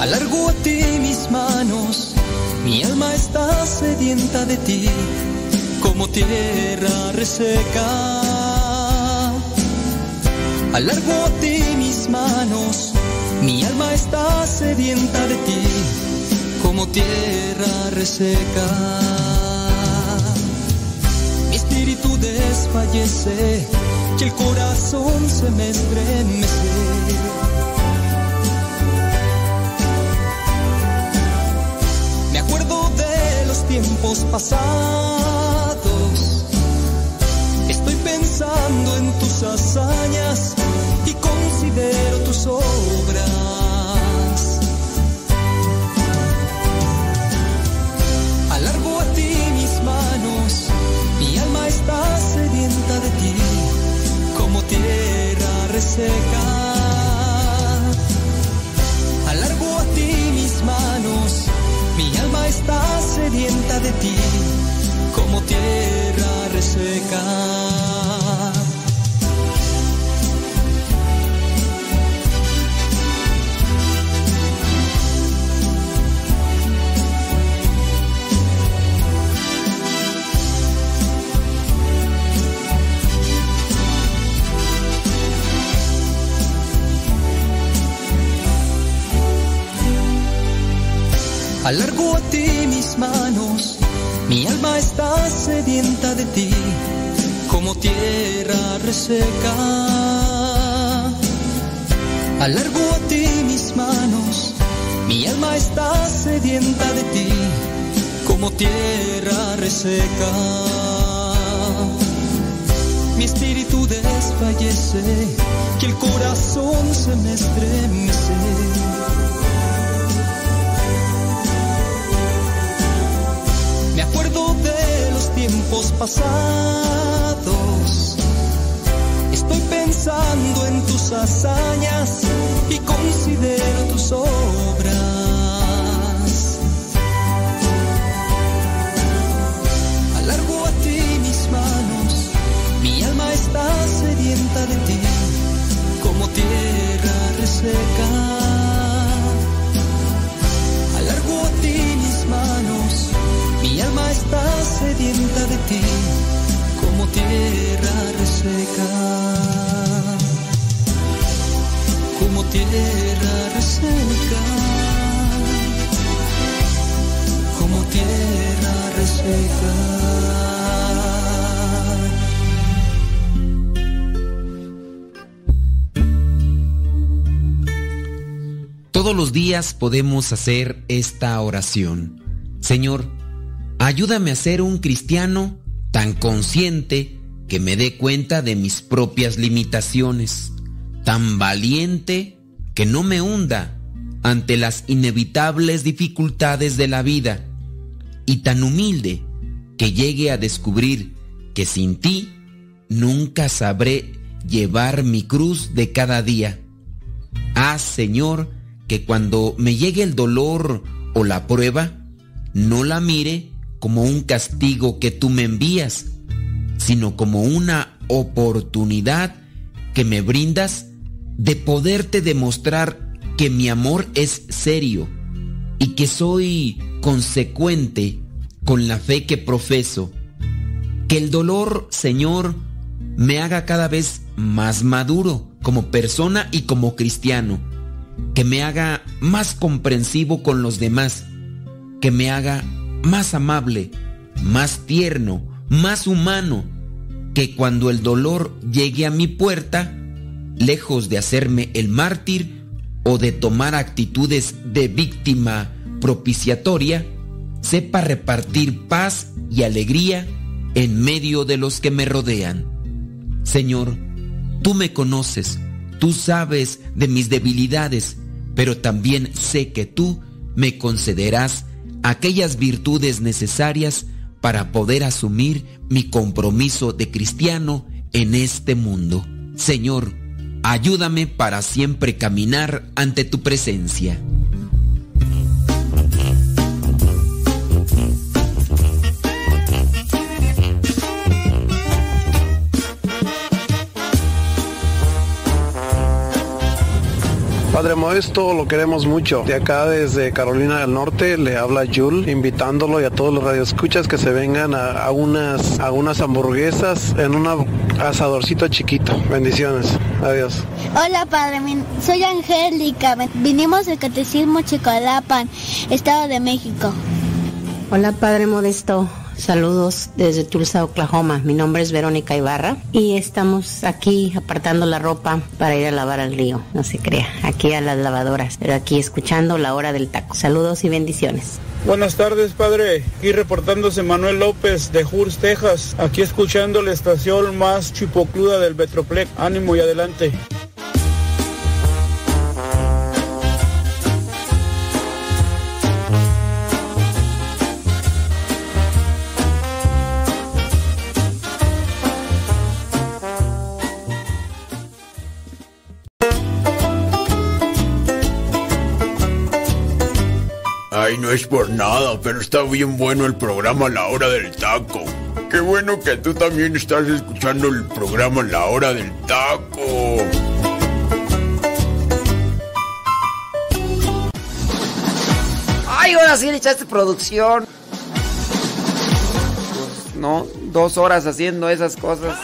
Alargo a ti mis manos, mi alma está sedienta de ti, como tierra reseca. Alargo a ti mis manos, mi alma está sedienta de ti, como tierra reseca. Mi espíritu desfallece y el corazón se me estremece. Tiempos pasados. Estoy pensando en tus hazañas y considero tus obras. Alargo a ti mis manos, mi alma está sedienta de ti, como tierra reseca. Está sedienta de ti, como tierra reseca. Alargo a ti mis manos, mi alma está sedienta de ti, como tierra reseca. Alargo a ti mis manos, mi alma está sedienta de ti, como tierra reseca. Mi espíritu desfallece y el corazón se me estremece. Acuerdo de los tiempos pasados. Estoy pensando en tus hazañas y considero tus obras. Alargo a ti mis manos, mi alma está sedienta de ti, como tierra reseca. Sedienta de ti, como tierra reseca. Como tierra reseca. Como tierra reseca. Todos los días podemos hacer esta oración. Señor, ayúdame a ser un cristiano tan consciente que me dé cuenta de mis propias limitaciones, tan valiente que no me hunda ante las inevitables dificultades de la vida y tan humilde que llegue a descubrir que sin ti nunca sabré llevar mi cruz de cada día. Haz, Señor, que cuando me llegue el dolor o la prueba, no la mire como un castigo que tú me envías, sino como una oportunidad que me brindas de poderte demostrar que mi amor es serio y que soy consecuente con la fe que profeso. Que el dolor, Señor, me haga cada vez más maduro como persona y como cristiano. Que me haga más comprensivo con los demás. Que me haga más amable, más tierno, más humano. Que cuando el dolor llegue a mi puerta, lejos de hacerme el mártir o de tomar actitudes de víctima propiciatoria, sepa repartir paz y alegría en medio de los que me rodean. Señor, tú me conoces, tú sabes de mis debilidades, pero también sé que tú me concederás aquellas virtudes necesarias para poder asumir mi compromiso de cristiano en este mundo. Señor, ayúdame para siempre caminar ante tu presencia. Padre Modesto, lo queremos mucho. De acá desde Carolina del Norte le habla Jul, invitándolo y a todos los radioescuchas que se vengan a, a unas, a unas hamburguesas en un asadorcito chiquito. Bendiciones. Adiós. Hola Padre, soy Angélica. Vinimos del Catecismo Chicolapan, Estado de México. Hola Padre Modesto, saludos desde Tulsa, Oklahoma. Mi nombre es Verónica Ibarra y estamos aquí apartando la ropa para ir a lavar al río. No se crea, aquí a las lavadoras, pero aquí escuchando la hora del taco. Saludos y bendiciones. Buenas tardes, padre. Aquí reportándose Manuel López de Hurst, Texas. Aquí escuchando la estación más chipocluda del Metroplex. Ánimo y adelante. No es por nada, pero está bien bueno el programa La Hora del Taco. Qué bueno que tú también estás escuchando el programa La Hora del Taco. Ay, ahora sí le echaste producción. No, dos horas haciendo esas cosas.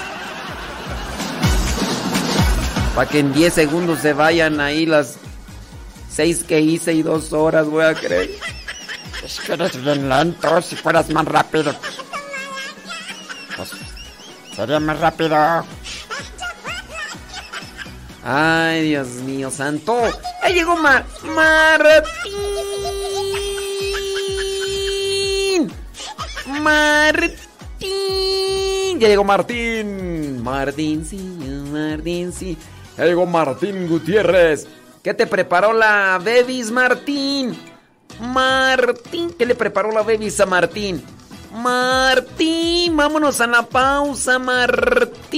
Para que en 10 segundos se vayan ahí las seis que hice y dos horas, voy a creer. Es que eres bien lento, si fueras más rápido. Pues, sería más rápido. Ay, Dios mío, santo. Ahí llegó Mar Martín. Martín. Ya llegó Martín. Martín, sí, Martín, sí. Ya llegó Martín Gutiérrez. ¿Qué te preparó la Bebis, Martín? Martín, ¿qué le preparó la Bebis a Martín? Martín, vámonos a la pausa, Martín.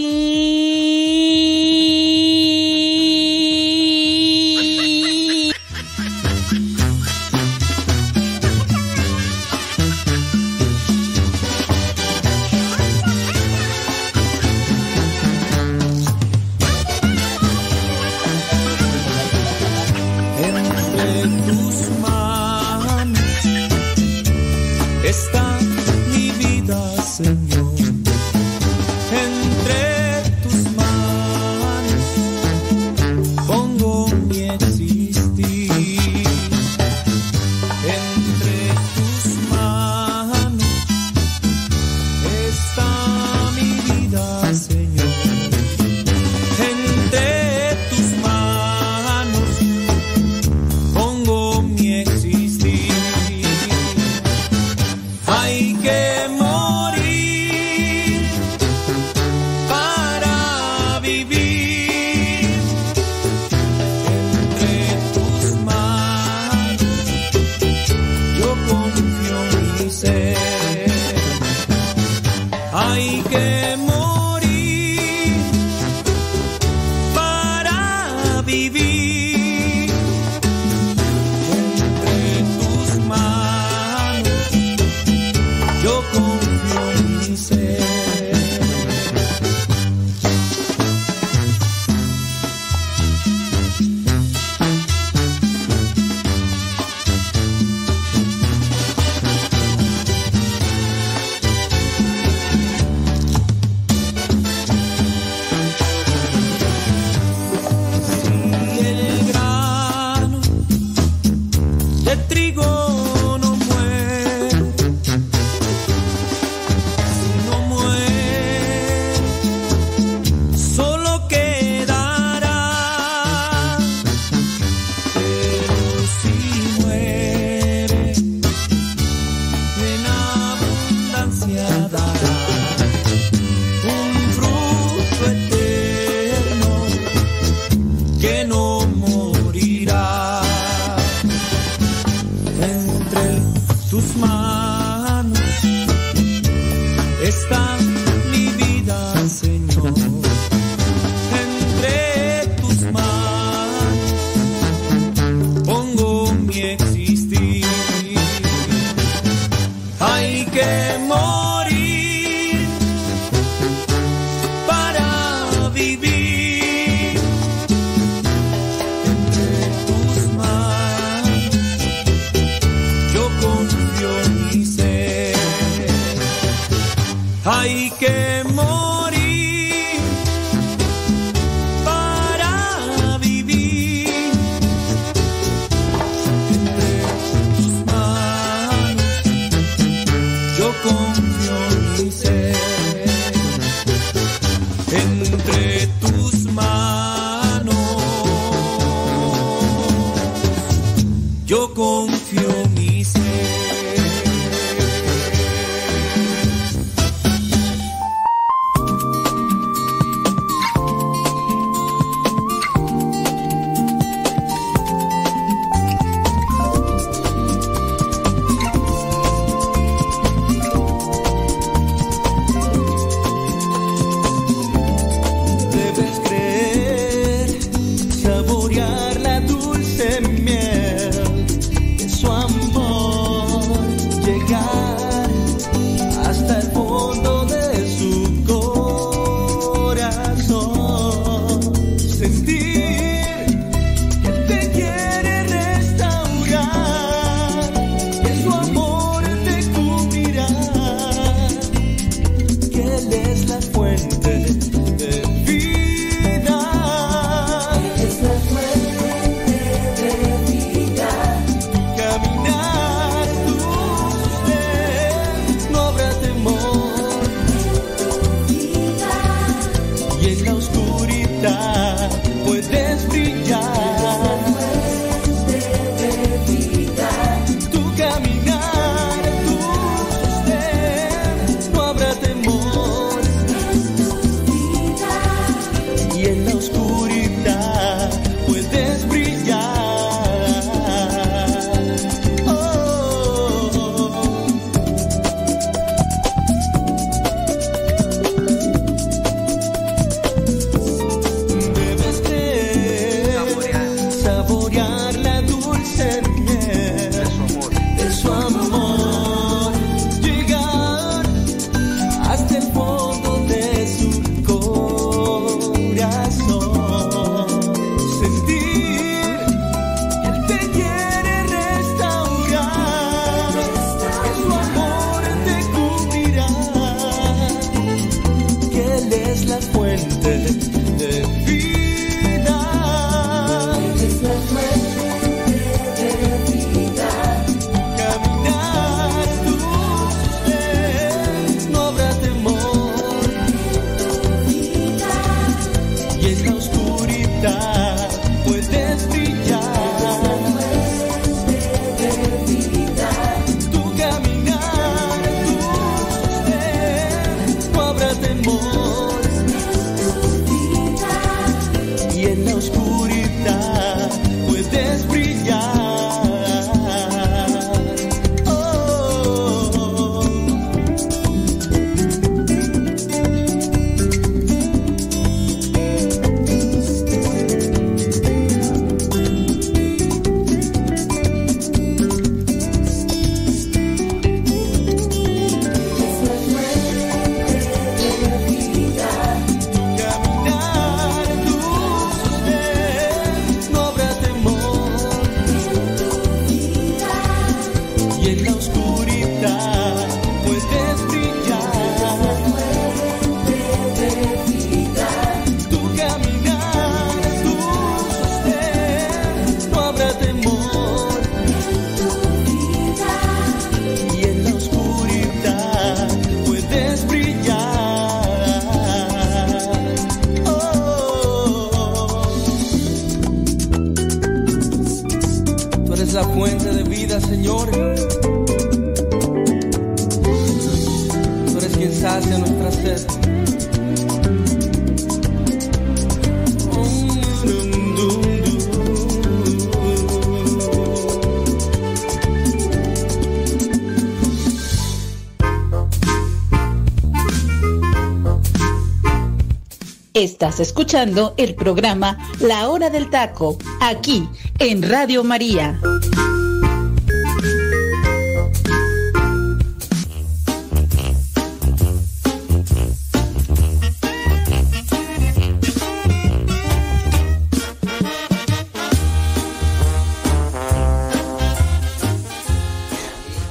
Estás escuchando el programa La Hora del Taco, aquí en Radio María.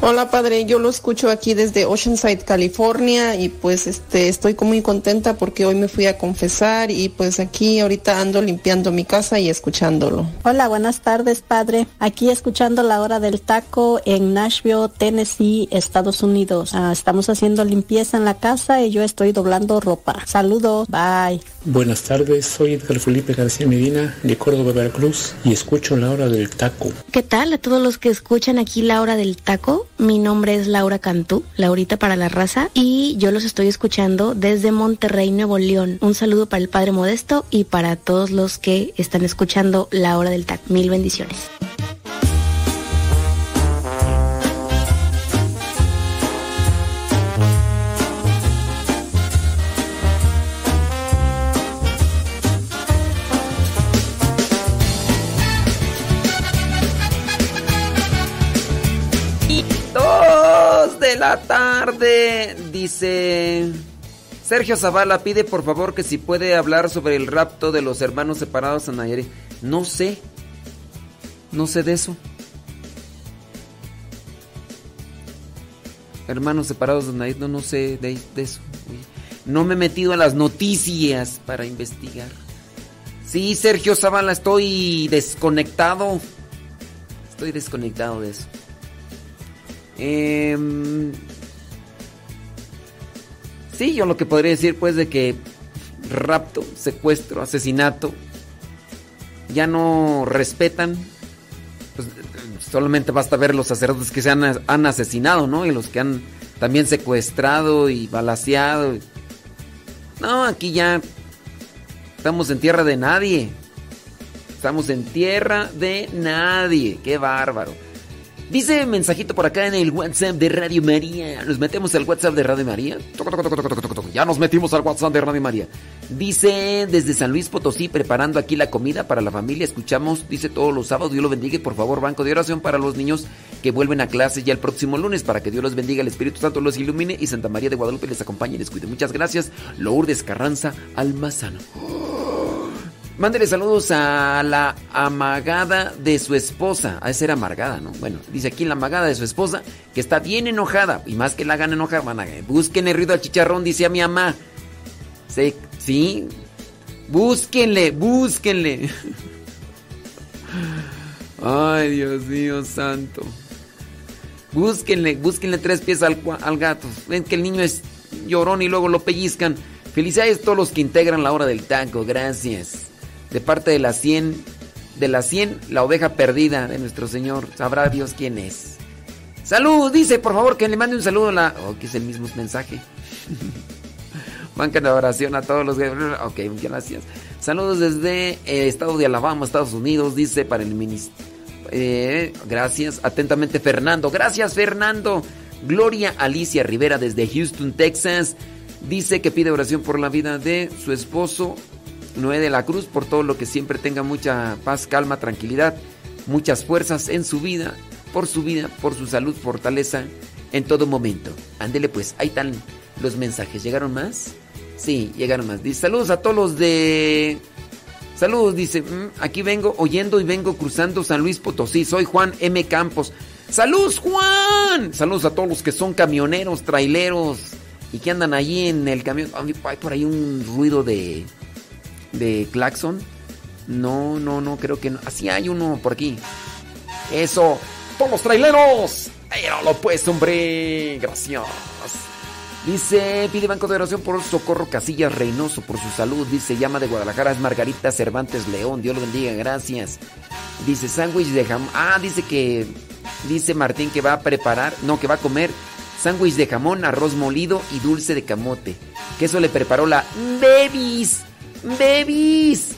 Hola padre, yo lo escucho aquí desde Oceanside, California y pues este estoy muy contenta porque hoy me fui a confesar y pues aquí ahorita ando limpiando mi casa y escuchándolo. Hola, buenas tardes padre. Aquí escuchando la hora del taco en Nashville, Tennessee, Estados Unidos. Ah, estamos haciendo limpieza en la casa y yo estoy doblando ropa. Saludos, bye. Buenas tardes, soy Edgar Felipe García Medina de Córdoba, Veracruz y escucho la hora del taco. ¿Qué tal a todos los que escuchan aquí la hora del taco? Mi nombre es Laura Cantú, Laurita para la raza, y yo los estoy escuchando desde Monterrey, Nuevo León. Un saludo para el Padre Modesto y para todos los que están escuchando la hora del taco. Mil bendiciones. La tarde, dice Sergio Zavala pide por favor que si puede hablar sobre el rapto de los hermanos separados en Nayarit. No sé, no sé de eso. Hermanos separados de Nayarit, no, no sé de, de eso. No me he metido en las noticias para investigar. Sí, Sergio Zavala, estoy desconectado. Estoy desconectado de eso. Em, sí, yo lo que podría decir pues de que rapto, secuestro, asesinato, ya no respetan. Pues, solamente basta ver los sacerdotes que se han, han asesinado, ¿no? Y los que han también secuestrado y balaseado. No, aquí ya estamos en tierra de nadie. Estamos en tierra de nadie. Qué bárbaro. Dice mensajito por acá en el WhatsApp de Radio María. Nos metemos al WhatsApp de Radio María. Ya nos metimos al WhatsApp de Radio María. Dice desde San Luis Potosí, preparando aquí la comida para la familia. Escuchamos, dice todos los sábados, Dios lo bendiga por favor, banco de oración para los niños que vuelven a clases ya el próximo lunes, para que Dios los bendiga, el Espíritu Santo los ilumine y Santa María de Guadalupe les acompañe y les cuide. Muchas gracias, Lourdes Carranza Almazano. Mándele saludos a la amagada de su esposa. A ser amargada, ¿no? Bueno, dice aquí la amagada de su esposa que está bien enojada. Y más que la hagan enojar, van a busquen el ruido al chicharrón, dice a mi mamá. Sí, sí. Búsquenle, búsquenle. Ay, Dios mío santo. Búsquenle, búsquenle tres pies al, al gato. Ven que el niño es llorón y luego lo pellizcan. Felicidades a todos los que integran la hora del taco. Gracias de parte de la 100, de la 100, la oveja perdida de nuestro Señor. Sabrá Dios quién es. Salud, dice, por favor, que le mande un saludo a la... Oh, que es el mismo mensaje. Banca de oración a todos los... Ok, gracias. Saludos desde eh, estado de Alabama, Estados Unidos, dice para el ministro. Eh, gracias, atentamente Fernando. Gracias, Fernando. Gloria Alicia Rivera desde Houston, Texas. Dice que pide oración por la vida de su esposo Noé de la Cruz, por todo lo que siempre tenga mucha paz, calma, tranquilidad, muchas fuerzas en su vida, por su vida, por su salud, fortaleza en todo momento. Ándele pues, ahí están los mensajes. ¿Llegaron más? Sí, llegaron más. Dice, saludos a todos los de... Saludos, dice, mm, aquí vengo oyendo y vengo cruzando San Luis Potosí. Soy Juan M. Campos. ¡Saludos, Juan! Saludos a todos los que son camioneros, traileros y que andan allí en el camión. Hay por ahí un ruido de de claxon. No, no, no, creo que no. Así hay uno por aquí. Eso. Todos los traileros. lo pues, hombre. Gracias. Dice, pide Banco de Oración por Socorro Casillas Reynoso, por su salud. Dice, llama de Guadalajara, es Margarita Cervantes León. Dios lo bendiga, gracias. Dice, sándwich de jamón. Ah, dice que, dice Martín que va a preparar, no, que va a comer sándwich de jamón, arroz molido y dulce de camote. Que eso le preparó la Bebis. Babies.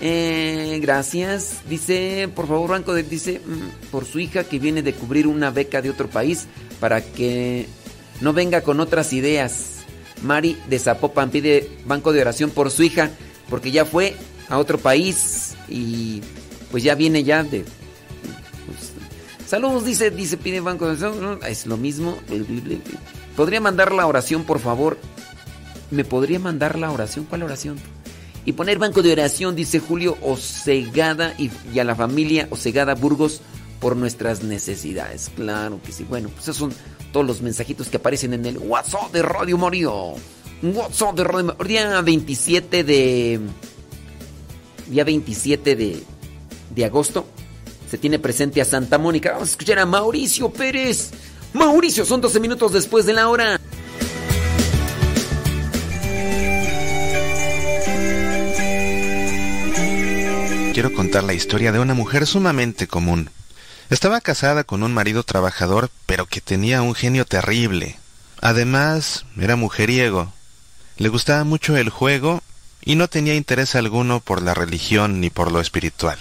Eh, gracias. Dice, por favor, Banco de, dice, mm, por su hija que viene de cubrir una beca de otro país para que no venga con otras ideas. Mari de Zapopan pide banco de oración por su hija porque ya fue a otro país y pues ya viene ya de... pues, saludos, dice, dice, pide banco de oración. Es lo mismo. ¿Podría mandar la oración, por favor? ¿Me podría mandar la oración? ¿Cuál oración? Y poner banco de oración, dice Julio Osegada y, y a la familia Osegada Burgos por nuestras necesidades. Claro que sí. Bueno, pues esos son todos los mensajitos que aparecen en el WhatsApp de Radio Morio. WhatsApp de Radio Morio. Día 27 de. Día 27 de, de agosto. Se tiene presente a Santa Mónica. Vamos a escuchar a Mauricio Pérez. Mauricio, son 12 minutos después de la hora. Quiero contar la historia de una mujer sumamente común. Estaba casada con un marido trabajador, pero que tenía un genio terrible. Además, era mujeriego. Le gustaba mucho el juego y no tenía interés alguno por la religión ni por lo espiritual.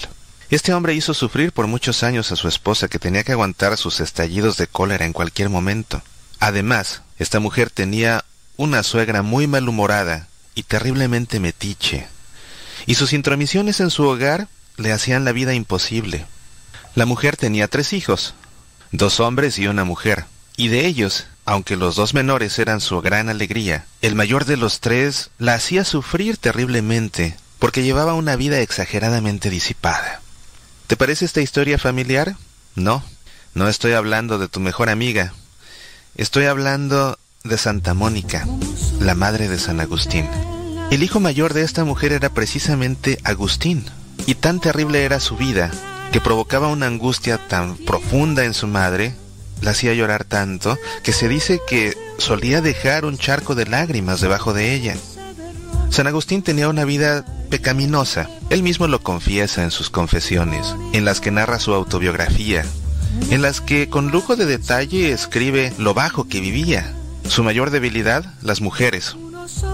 Este hombre hizo sufrir por muchos años a su esposa que tenía que aguantar sus estallidos de cólera en cualquier momento. Además, esta mujer tenía una suegra muy malhumorada y terriblemente metiche, y sus intromisiones en su hogar le hacían la vida imposible. La mujer tenía tres hijos, dos hombres y una mujer, y de ellos, aunque los dos menores eran su gran alegría, el mayor de los tres la hacía sufrir terriblemente, porque llevaba una vida exageradamente disipada. ¿Te parece esta historia familiar? No, no estoy hablando de tu mejor amiga. Estoy hablando de Santa Mónica, la madre de San Agustín. El hijo mayor de esta mujer era precisamente Agustín, y tan terrible era su vida que provocaba una angustia tan profunda en su madre, la hacía llorar tanto, que se dice que solía dejar un charco de lágrimas debajo de ella. San Agustín tenía una vida pecaminosa. Él mismo lo confiesa en sus confesiones, en las que narra su autobiografía, en las que con lujo de detalle escribe lo bajo que vivía. Su mayor debilidad, las mujeres.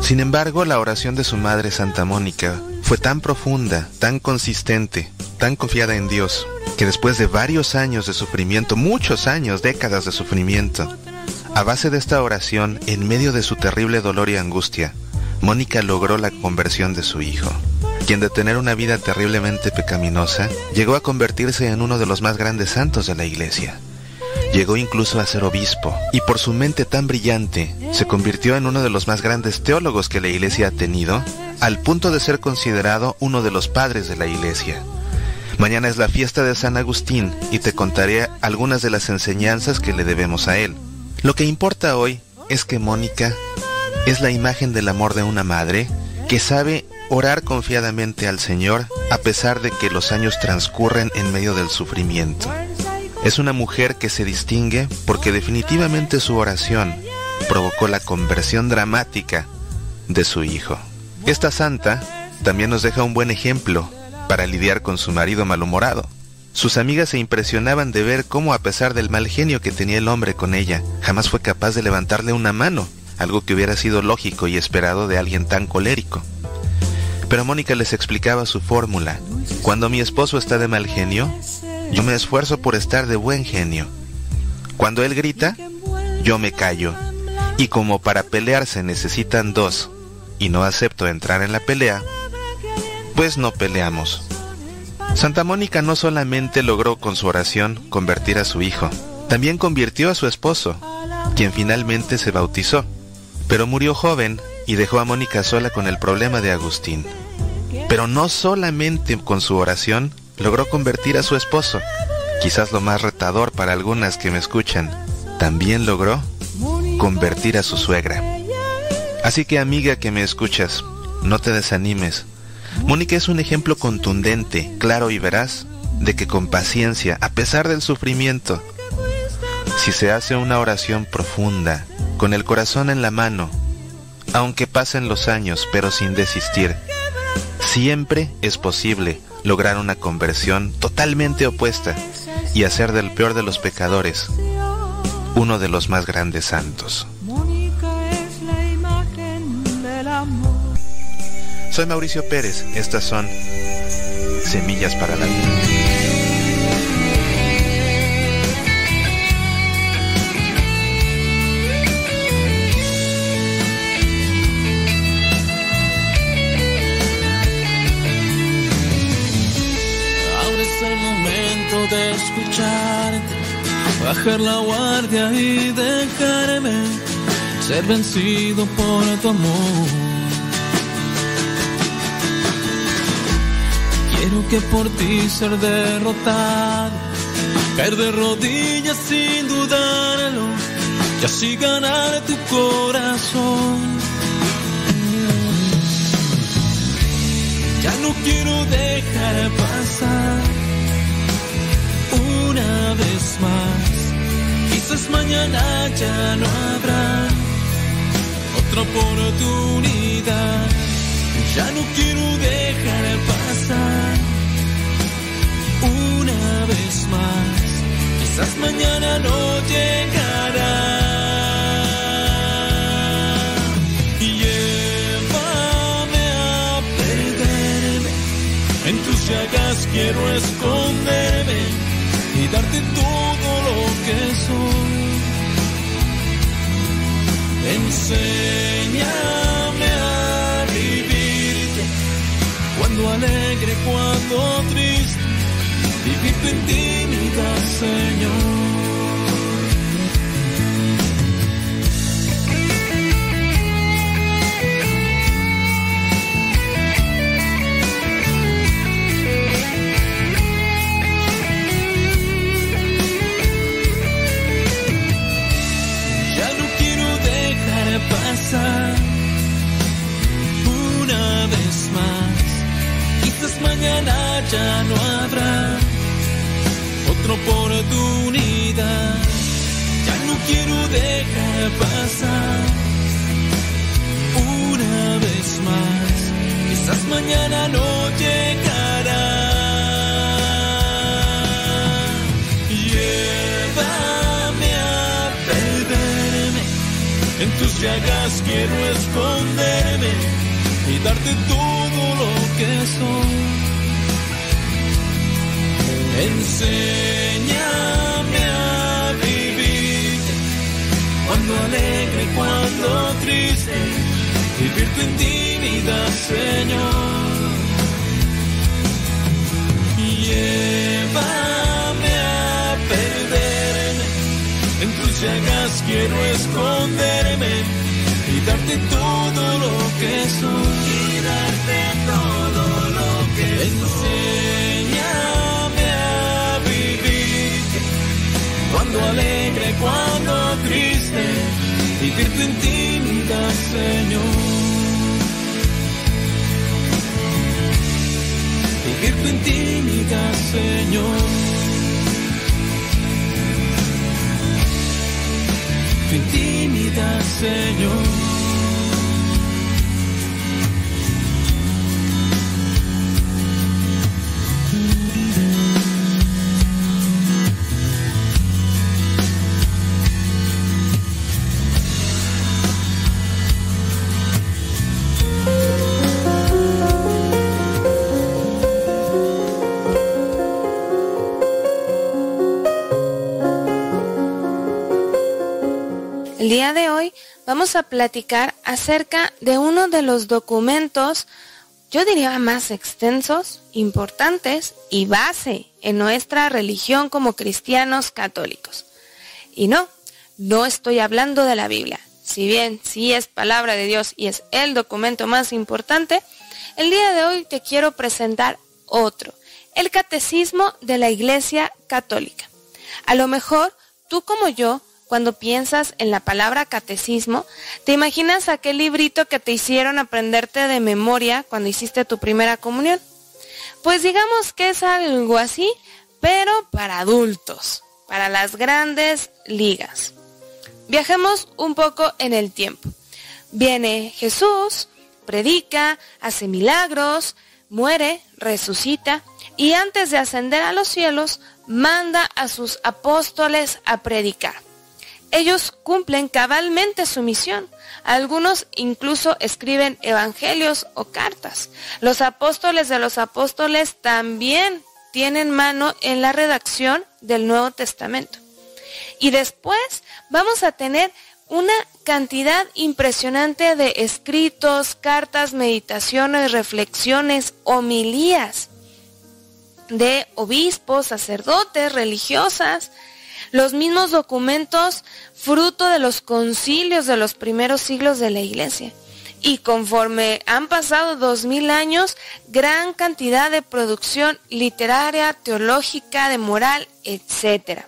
Sin embargo, la oración de su madre Santa Mónica fue tan profunda, tan consistente, tan confiada en Dios, que después de varios años de sufrimiento, muchos años, décadas de sufrimiento, a base de esta oración, en medio de su terrible dolor y angustia, Mónica logró la conversión de su hijo, quien de tener una vida terriblemente pecaminosa, llegó a convertirse en uno de los más grandes santos de la iglesia. Llegó incluso a ser obispo, y por su mente tan brillante, se convirtió en uno de los más grandes teólogos que la iglesia ha tenido, al punto de ser considerado uno de los padres de la iglesia. Mañana es la fiesta de San Agustín y te contaré algunas de las enseñanzas que le debemos a él. Lo que importa hoy es que Mónica es la imagen del amor de una madre que sabe orar confiadamente al Señor a pesar de que los años transcurren en medio del sufrimiento. Es una mujer que se distingue porque definitivamente su oración provocó la conversión dramática de su hijo. Esta santa también nos deja un buen ejemplo para lidiar con su marido malhumorado. Sus amigas se impresionaban de ver cómo a pesar del mal genio que tenía el hombre con ella, jamás fue capaz de levantarle una mano, algo que hubiera sido lógico y esperado de alguien tan colérico. Pero Mónica les explicaba su fórmula. Cuando mi esposo está de mal genio, yo me esfuerzo por estar de buen genio. Cuando él grita, yo me callo. Y como para pelear se necesitan dos, y no acepto entrar en la pelea, pues no peleamos. Santa Mónica no solamente logró con su oración convertir a su hijo, también convirtió a su esposo, quien finalmente se bautizó, pero murió joven y dejó a Mónica sola con el problema de Agustín. Pero no solamente con su oración logró convertir a su esposo, quizás lo más retador para algunas que me escuchan, también logró convertir a su suegra. Así que amiga que me escuchas, no te desanimes, Mónica es un ejemplo contundente, claro y veraz de que con paciencia, a pesar del sufrimiento, si se hace una oración profunda, con el corazón en la mano, aunque pasen los años, pero sin desistir, siempre es posible lograr una conversión totalmente opuesta y hacer del peor de los pecadores uno de los más grandes santos. Soy Mauricio Pérez, estas son Semillas para la Vida. Escucharte, bajar la guardia y dejarme ser vencido por tu amor. Quiero que por ti ser derrotado, caer de rodillas sin dudarlo, y así ganar tu corazón. Ya no quiero dejar pasar vez más. Quizás mañana ya no habrá otra oportunidad. Ya no quiero dejar pasar una vez más. Quizás mañana no llegará. Llévame a perderme. En tus llagas quiero esconderme Enséñame a vivirte, cuando alegre, cuando triste, vivir tu intimidad, Señor. Ya no habrá otra oportunidad. Ya no quiero dejar pasar una vez más. Quizás mañana no llegará. Llévame a perderme. En tus llagas quiero esconderme y darte todo lo que soy. Enséñame a vivir cuando alegre, cuando triste, vivir tu intimidad, Señor. Llévame a perderme, en tus llagas quiero esconderme y darte todo lo que soy. Y darte todo lo que Enséñame cuando alegre, cuando triste, vivir tu intimidad, Señor. Vivir tu intimidad, Señor. Tu intimidad, Señor. De hoy vamos a platicar acerca de uno de los documentos, yo diría más extensos, importantes y base en nuestra religión como cristianos católicos. Y no, no estoy hablando de la Biblia. Si bien sí es palabra de Dios y es el documento más importante, el día de hoy te quiero presentar otro, el Catecismo de la Iglesia Católica. A lo mejor tú como yo cuando piensas en la palabra catecismo, te imaginas aquel librito que te hicieron aprenderte de memoria cuando hiciste tu primera comunión. Pues digamos que es algo así, pero para adultos, para las grandes ligas. Viajemos un poco en el tiempo. Viene Jesús, predica, hace milagros, muere, resucita y antes de ascender a los cielos, manda a sus apóstoles a predicar ellos cumplen cabalmente su misión. Algunos incluso escriben evangelios o cartas. Los apóstoles de los apóstoles también tienen mano en la redacción del Nuevo Testamento. Y después vamos a tener una cantidad impresionante de escritos, cartas, meditaciones, reflexiones, homilías. de obispos, sacerdotes, religiosas, los mismos documentos fruto de los concilios de los primeros siglos de la iglesia. Y conforme han pasado dos mil años, gran cantidad de producción literaria, teológica, de moral, etc.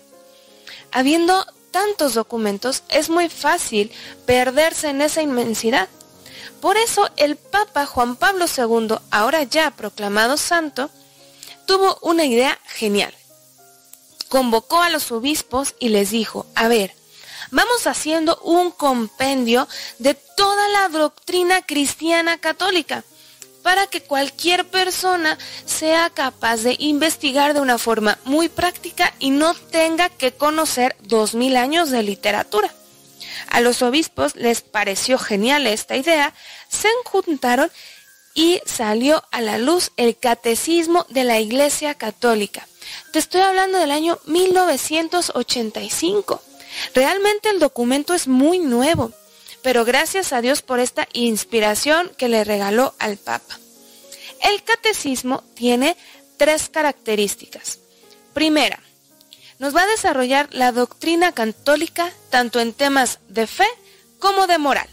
Habiendo tantos documentos, es muy fácil perderse en esa inmensidad. Por eso el Papa Juan Pablo II, ahora ya proclamado santo, tuvo una idea genial. Convocó a los obispos y les dijo, a ver, vamos haciendo un compendio de toda la doctrina cristiana católica para que cualquier persona sea capaz de investigar de una forma muy práctica y no tenga que conocer dos mil años de literatura. A los obispos les pareció genial esta idea, se juntaron y salió a la luz el Catecismo de la Iglesia Católica. Te estoy hablando del año 1985. Realmente el documento es muy nuevo, pero gracias a Dios por esta inspiración que le regaló al Papa. El catecismo tiene tres características. Primera, nos va a desarrollar la doctrina católica tanto en temas de fe como de moral.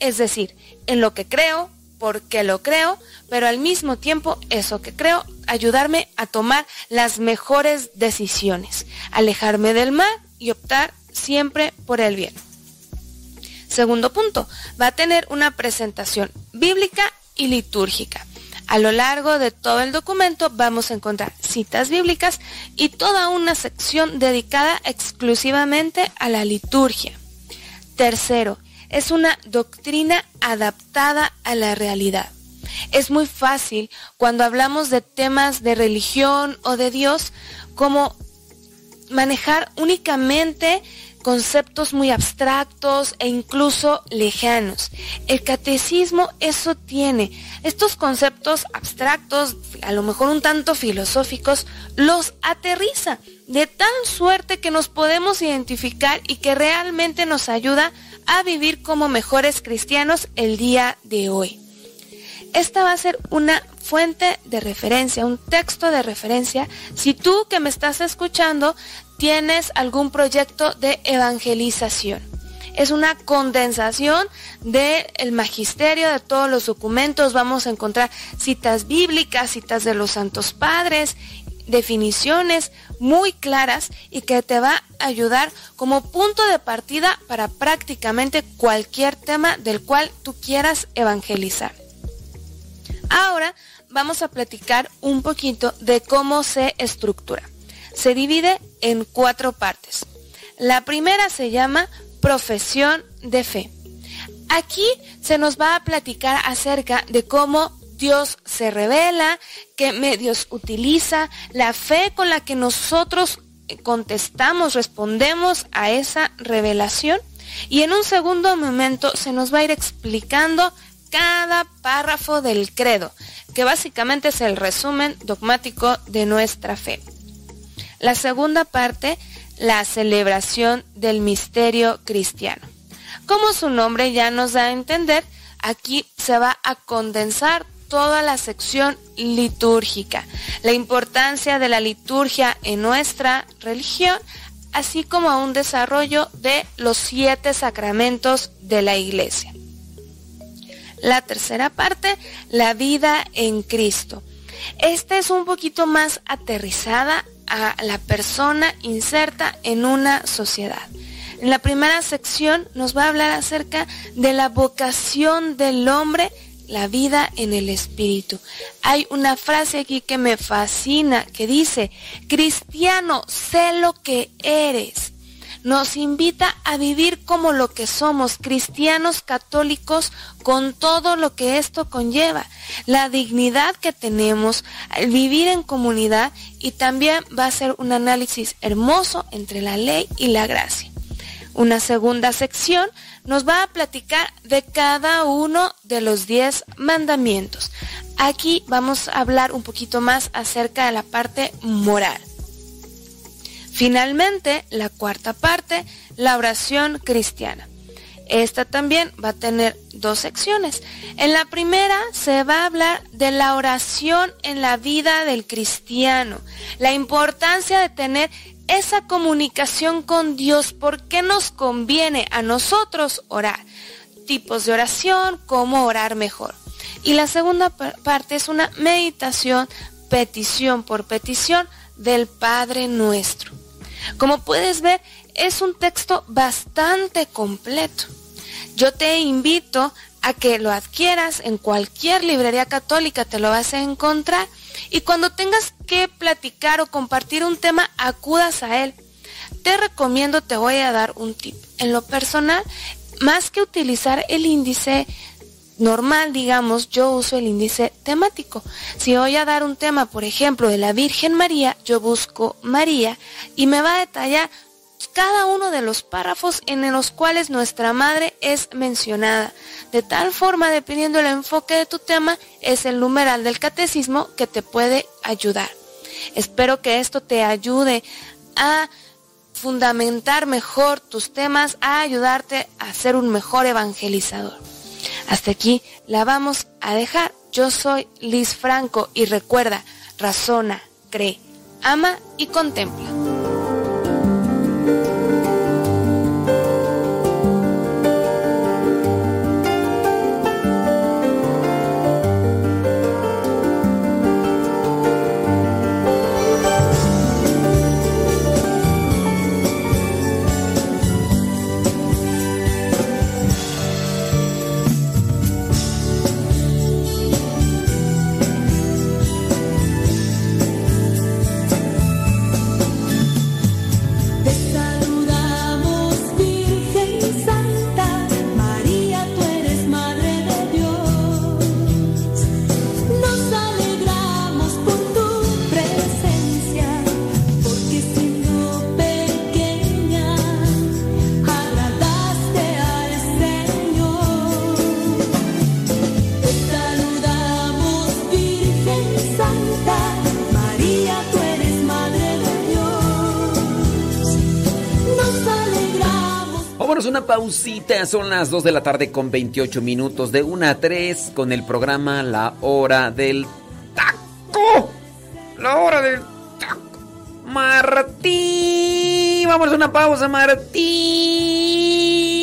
Es decir, en lo que creo, porque lo creo, pero al mismo tiempo eso que creo, ayudarme a tomar las mejores decisiones, alejarme del mal y optar siempre por el bien. Segundo punto, va a tener una presentación bíblica y litúrgica. A lo largo de todo el documento vamos a encontrar citas bíblicas y toda una sección dedicada exclusivamente a la liturgia. Tercero, es una doctrina adaptada a la realidad. Es muy fácil cuando hablamos de temas de religión o de Dios como manejar únicamente conceptos muy abstractos e incluso lejanos. El catecismo eso tiene. Estos conceptos abstractos, a lo mejor un tanto filosóficos, los aterriza de tal suerte que nos podemos identificar y que realmente nos ayuda a vivir como mejores cristianos el día de hoy. Esta va a ser una fuente de referencia, un texto de referencia. Si tú que me estás escuchando tienes algún proyecto de evangelización. Es una condensación del magisterio, de todos los documentos. Vamos a encontrar citas bíblicas, citas de los santos padres, definiciones muy claras y que te va a ayudar como punto de partida para prácticamente cualquier tema del cual tú quieras evangelizar. Ahora vamos a platicar un poquito de cómo se estructura se divide en cuatro partes. La primera se llama profesión de fe. Aquí se nos va a platicar acerca de cómo Dios se revela, qué medios utiliza, la fe con la que nosotros contestamos, respondemos a esa revelación. Y en un segundo momento se nos va a ir explicando cada párrafo del credo, que básicamente es el resumen dogmático de nuestra fe. La segunda parte, la celebración del misterio cristiano. Como su nombre ya nos da a entender, aquí se va a condensar toda la sección litúrgica, la importancia de la liturgia en nuestra religión, así como a un desarrollo de los siete sacramentos de la iglesia. La tercera parte, la vida en Cristo. Esta es un poquito más aterrizada a la persona inserta en una sociedad. En la primera sección nos va a hablar acerca de la vocación del hombre, la vida en el espíritu. Hay una frase aquí que me fascina que dice, cristiano, sé lo que eres nos invita a vivir como lo que somos, cristianos católicos, con todo lo que esto conlleva, la dignidad que tenemos, el vivir en comunidad y también va a ser un análisis hermoso entre la ley y la gracia. Una segunda sección nos va a platicar de cada uno de los diez mandamientos. Aquí vamos a hablar un poquito más acerca de la parte moral. Finalmente, la cuarta parte, la oración cristiana. Esta también va a tener dos secciones. En la primera se va a hablar de la oración en la vida del cristiano, la importancia de tener esa comunicación con Dios, por qué nos conviene a nosotros orar, tipos de oración, cómo orar mejor. Y la segunda parte es una meditación, petición por petición del Padre nuestro. Como puedes ver, es un texto bastante completo. Yo te invito a que lo adquieras en cualquier librería católica, te lo vas a encontrar. Y cuando tengas que platicar o compartir un tema, acudas a él. Te recomiendo, te voy a dar un tip. En lo personal, más que utilizar el índice normal, digamos, yo uso el índice temático. Si voy a dar un tema, por ejemplo, de la Virgen María, yo busco María y me va a detallar cada uno de los párrafos en los cuales nuestra madre es mencionada. De tal forma, dependiendo del enfoque de tu tema, es el numeral del catecismo que te puede ayudar. Espero que esto te ayude a fundamentar mejor tus temas, a ayudarte a ser un mejor evangelizador. Hasta aquí la vamos a dejar. Yo soy Liz Franco y recuerda, razona, cree, ama y contempla. Pausita, son las 2 de la tarde con 28 minutos, de 1 a 3 con el programa La Hora del Taco. La Hora del Taco. Martín, vamos a una pausa, Martín.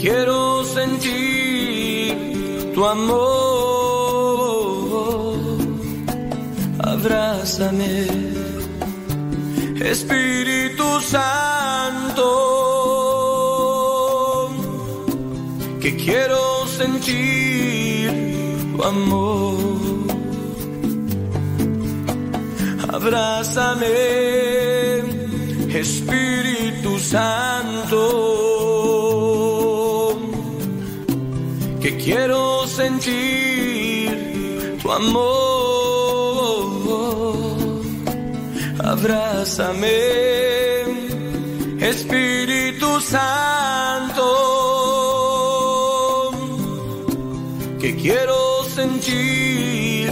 Quiero sentir tu amor. Abrázame, Espíritu Santo, que quiero sentir tu amor. Abrázame, Espíritu Santo, quiero sentir tu amor. Abrázame, Espíritu Santo, que quiero sentir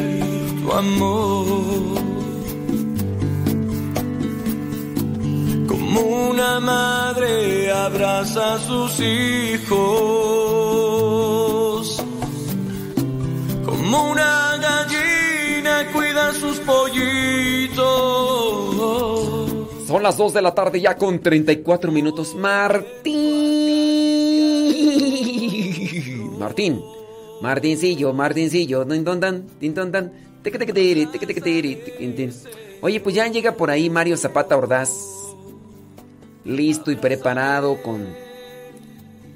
tu amor. Como una madre abraza a sus hijos. Una gallina cuida sus pollitos. Son las 2 de la tarde ya con 34 minutos. Martín. Martín. Martincillo, Martincillo. Oye, pues ya llega por ahí Mario Zapata Ordaz. Listo y preparado con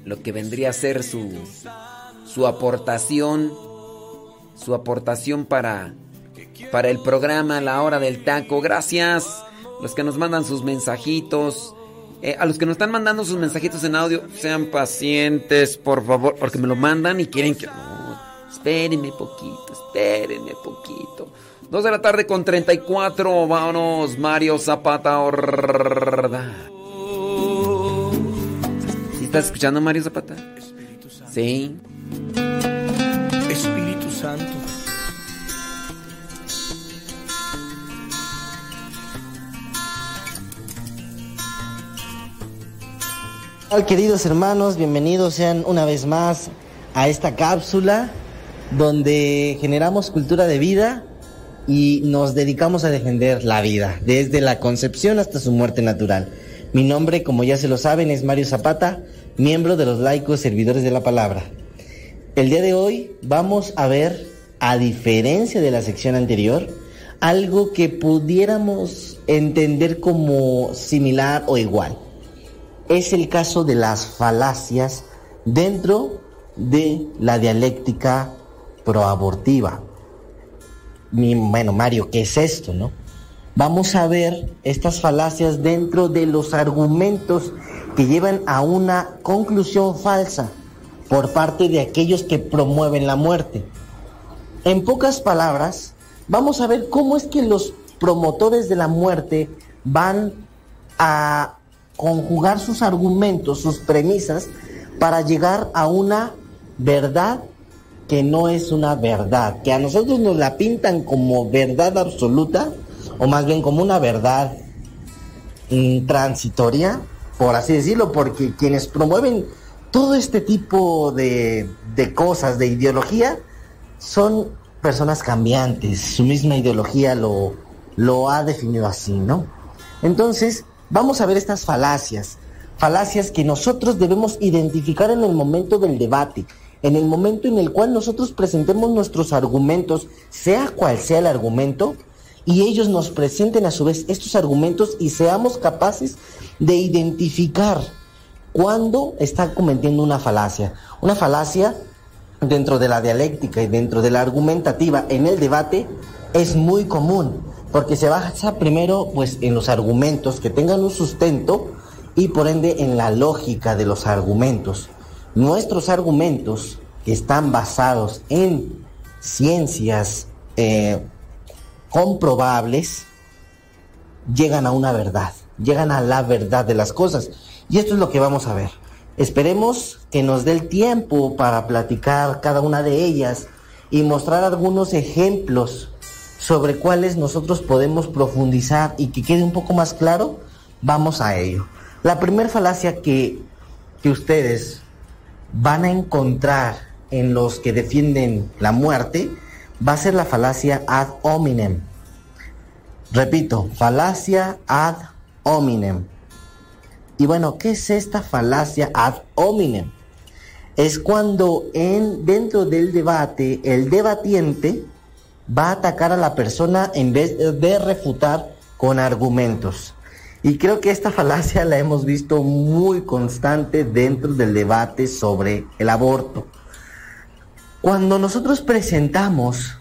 lo que vendría a ser su, su aportación. Su aportación para, para el programa La Hora del Taco. Gracias. Los que nos mandan sus mensajitos. Eh, a los que nos están mandando sus mensajitos en audio, sean pacientes, por favor, porque me lo mandan y quieren que... No, espérenme poquito, espérenme poquito. Dos de la tarde con 34, vámonos, Mario Zapata Ordaz. ¿Sí estás escuchando Mario Zapata? Sí. Queridos hermanos, bienvenidos sean una vez más a esta cápsula donde generamos cultura de vida y nos dedicamos a defender la vida, desde la concepción hasta su muerte natural. Mi nombre, como ya se lo saben, es Mario Zapata, miembro de los laicos servidores de la palabra. El día de hoy vamos a ver, a diferencia de la sección anterior, algo que pudiéramos entender como similar o igual es el caso de las falacias dentro de la dialéctica proabortiva. Bueno, Mario, ¿qué es esto, no? Vamos a ver estas falacias dentro de los argumentos que llevan a una conclusión falsa por parte de aquellos que promueven la muerte. En pocas palabras, vamos a ver cómo es que los promotores de la muerte van a conjugar sus argumentos, sus premisas, para llegar a una verdad que no es una verdad, que a nosotros nos la pintan como verdad absoluta, o más bien como una verdad mm, transitoria, por así decirlo, porque quienes promueven todo este tipo de, de cosas, de ideología, son personas cambiantes, su misma ideología lo, lo ha definido así, ¿no? Entonces, vamos a ver estas falacias, falacias que nosotros debemos identificar en el momento del debate, en el momento en el cual nosotros presentemos nuestros argumentos, sea cual sea el argumento, y ellos nos presenten a su vez estos argumentos y seamos capaces de identificar cuándo está cometiendo una falacia. Una falacia dentro de la dialéctica y dentro de la argumentativa en el debate es muy común porque se basa primero pues en los argumentos que tengan un sustento y por ende en la lógica de los argumentos. Nuestros argumentos que están basados en ciencias eh, comprobables llegan a una verdad, llegan a la verdad de las cosas. Y esto es lo que vamos a ver. Esperemos que nos dé el tiempo para platicar cada una de ellas y mostrar algunos ejemplos sobre cuáles nosotros podemos profundizar y que quede un poco más claro, vamos a ello. La primera falacia que, que ustedes van a encontrar en los que defienden la muerte va a ser la falacia ad hominem. Repito, falacia ad hominem. Y bueno, ¿qué es esta falacia ad hominem? Es cuando en, dentro del debate el debatiente va a atacar a la persona en vez de refutar con argumentos. Y creo que esta falacia la hemos visto muy constante dentro del debate sobre el aborto. Cuando nosotros presentamos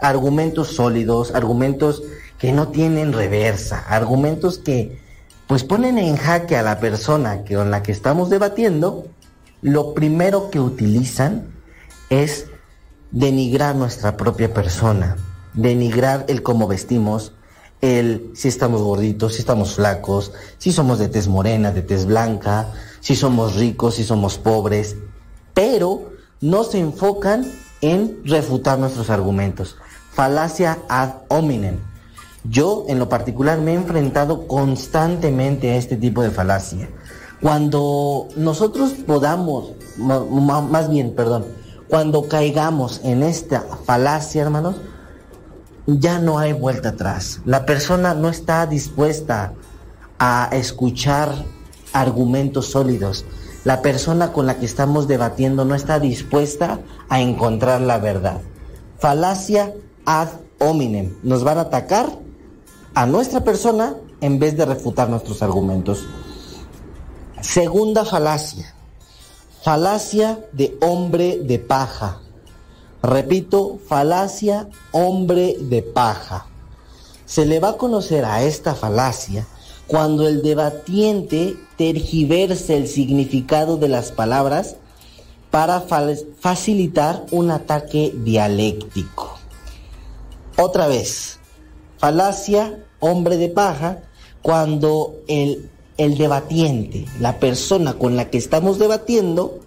argumentos sólidos, argumentos que no tienen reversa, argumentos que pues ponen en jaque a la persona con la que estamos debatiendo, lo primero que utilizan es denigrar nuestra propia persona, denigrar el cómo vestimos, el si estamos gorditos, si estamos flacos, si somos de tez morena, de tez blanca, si somos ricos, si somos pobres, pero no se enfocan en refutar nuestros argumentos. Falacia ad hominem. Yo en lo particular me he enfrentado constantemente a este tipo de falacia. Cuando nosotros podamos, más bien, perdón, cuando caigamos en esta falacia, hermanos, ya no hay vuelta atrás. La persona no está dispuesta a escuchar argumentos sólidos. La persona con la que estamos debatiendo no está dispuesta a encontrar la verdad. Falacia ad hominem. Nos van a atacar a nuestra persona en vez de refutar nuestros argumentos. Segunda falacia. Falacia de hombre de paja. Repito, falacia hombre de paja. Se le va a conocer a esta falacia cuando el debatiente tergiverse el significado de las palabras para facilitar un ataque dialéctico. Otra vez, falacia hombre de paja cuando el, el debatiente, la persona con la que estamos debatiendo,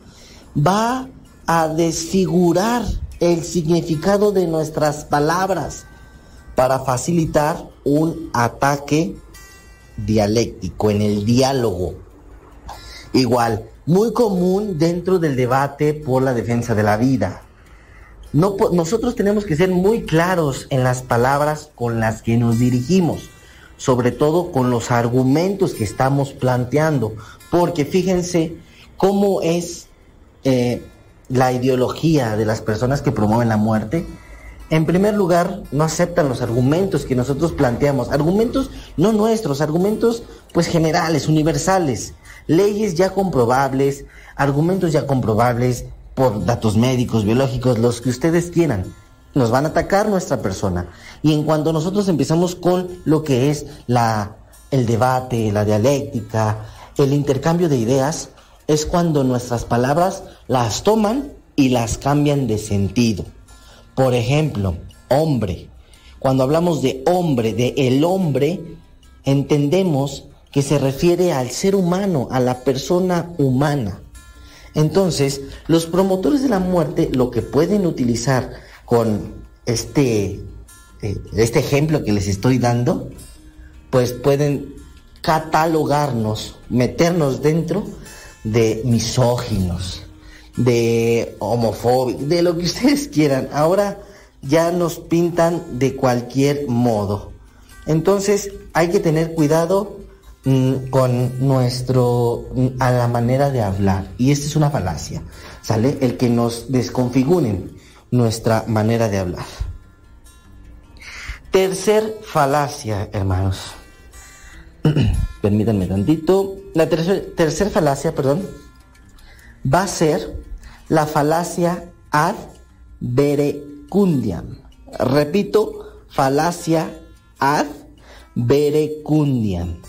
va a desfigurar el significado de nuestras palabras para facilitar un ataque dialéctico en el diálogo. Igual, muy común dentro del debate por la defensa de la vida. No, nosotros tenemos que ser muy claros en las palabras con las que nos dirigimos, sobre todo con los argumentos que estamos planteando, porque fíjense cómo es eh, la ideología de las personas que promueven la muerte, en primer lugar, no aceptan los argumentos que nosotros planteamos, argumentos no nuestros, argumentos pues generales, universales, leyes ya comprobables, argumentos ya comprobables por datos médicos, biológicos, los que ustedes quieran. Nos van a atacar nuestra persona. Y en cuanto nosotros empezamos con lo que es la, el debate, la dialéctica, el intercambio de ideas, es cuando nuestras palabras las toman y las cambian de sentido. Por ejemplo, hombre. Cuando hablamos de hombre, de el hombre, entendemos que se refiere al ser humano, a la persona humana. Entonces, los promotores de la muerte lo que pueden utilizar con este, eh, este ejemplo que les estoy dando, pues pueden catalogarnos, meternos dentro de misóginos, de homofóbicos, de lo que ustedes quieran. Ahora ya nos pintan de cualquier modo. Entonces hay que tener cuidado mm, con nuestro mm, a la manera de hablar y esta es una falacia, ¿sale? El que nos desconfiguren nuestra manera de hablar. Tercer falacia, hermanos. Permítanme tantito. La tercer falacia, perdón, va a ser la falacia ad verecundiam. Repito, falacia ad verecundiam.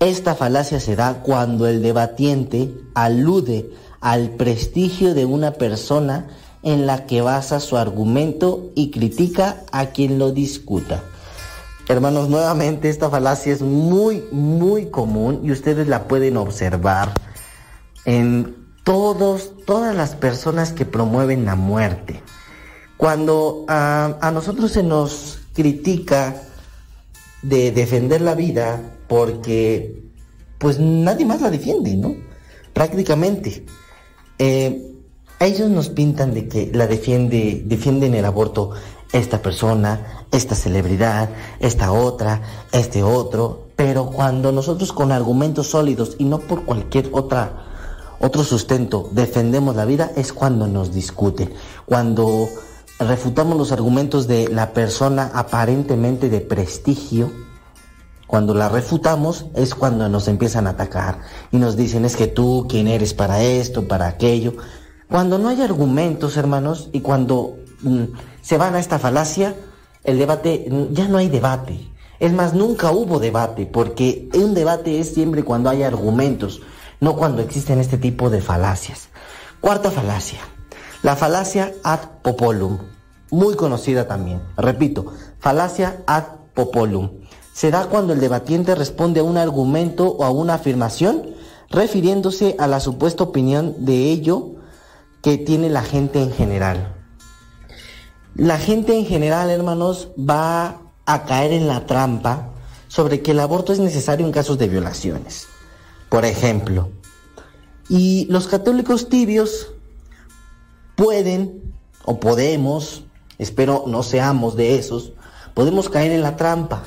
Esta falacia se da cuando el debatiente alude al prestigio de una persona en la que basa su argumento y critica a quien lo discuta. Hermanos, nuevamente esta falacia es muy, muy común y ustedes la pueden observar en todos, todas las personas que promueven la muerte. Cuando a, a nosotros se nos critica de defender la vida porque pues nadie más la defiende, ¿no? Prácticamente. Eh, ellos nos pintan de que la defiende, defienden el aborto esta persona, esta celebridad, esta otra, este otro, pero cuando nosotros con argumentos sólidos y no por cualquier otra otro sustento defendemos la vida es cuando nos discuten, cuando refutamos los argumentos de la persona aparentemente de prestigio, cuando la refutamos es cuando nos empiezan a atacar y nos dicen es que tú, quién eres para esto, para aquello. Cuando no hay argumentos, hermanos, y cuando mm, se van a esta falacia, el debate, mm, ya no hay debate. Es más, nunca hubo debate, porque un debate es siempre cuando hay argumentos, no cuando existen este tipo de falacias. Cuarta falacia, la falacia ad popolum, muy conocida también. Repito, falacia ad popolum. Se da cuando el debatiente responde a un argumento o a una afirmación refiriéndose a la supuesta opinión de ello que tiene la gente en general. La gente en general, hermanos, va a caer en la trampa sobre que el aborto es necesario en casos de violaciones. Por ejemplo, y los católicos tibios pueden o podemos, espero no seamos de esos, podemos caer en la trampa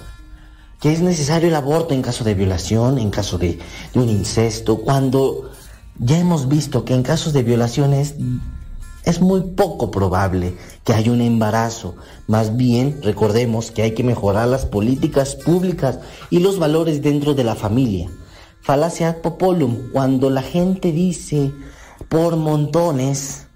que es necesario el aborto en caso de violación, en caso de, un incesto, cuando ya hemos visto que en casos de violaciones es muy poco probable que haya un embarazo. Más bien, recordemos que hay que mejorar las políticas públicas y los valores dentro de la familia. Falacia populum, cuando la gente dice por montones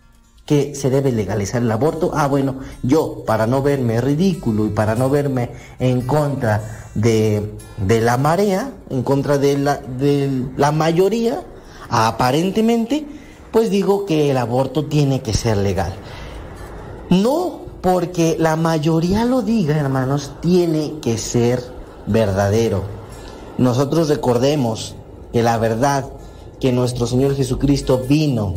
que se debe legalizar el aborto, ah bueno, yo para no verme ridículo y para no verme en contra de, la marea, en contra de la, de la mayoría, aparentemente, pues digo que el aborto tiene que ser legal. No porque la mayoría lo diga, hermanos, tiene que ser verdadero. Nosotros recordemos que la verdad que nuestro Señor Jesucristo vino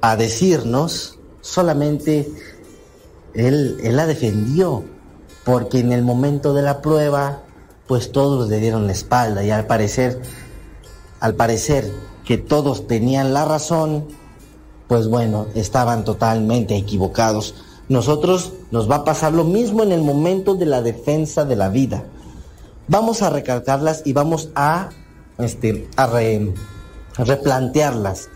a decirnos, solamente Él, él la defendió porque en el momento de la prueba, pues todos le dieron la espalda y al parecer, al parecer que todos tenían la razón, pues bueno, estaban totalmente equivocados. Nosotros nos va a pasar lo mismo en el momento de la defensa de la vida. Vamos a recalcarlas y vamos a, este, a, replantearlas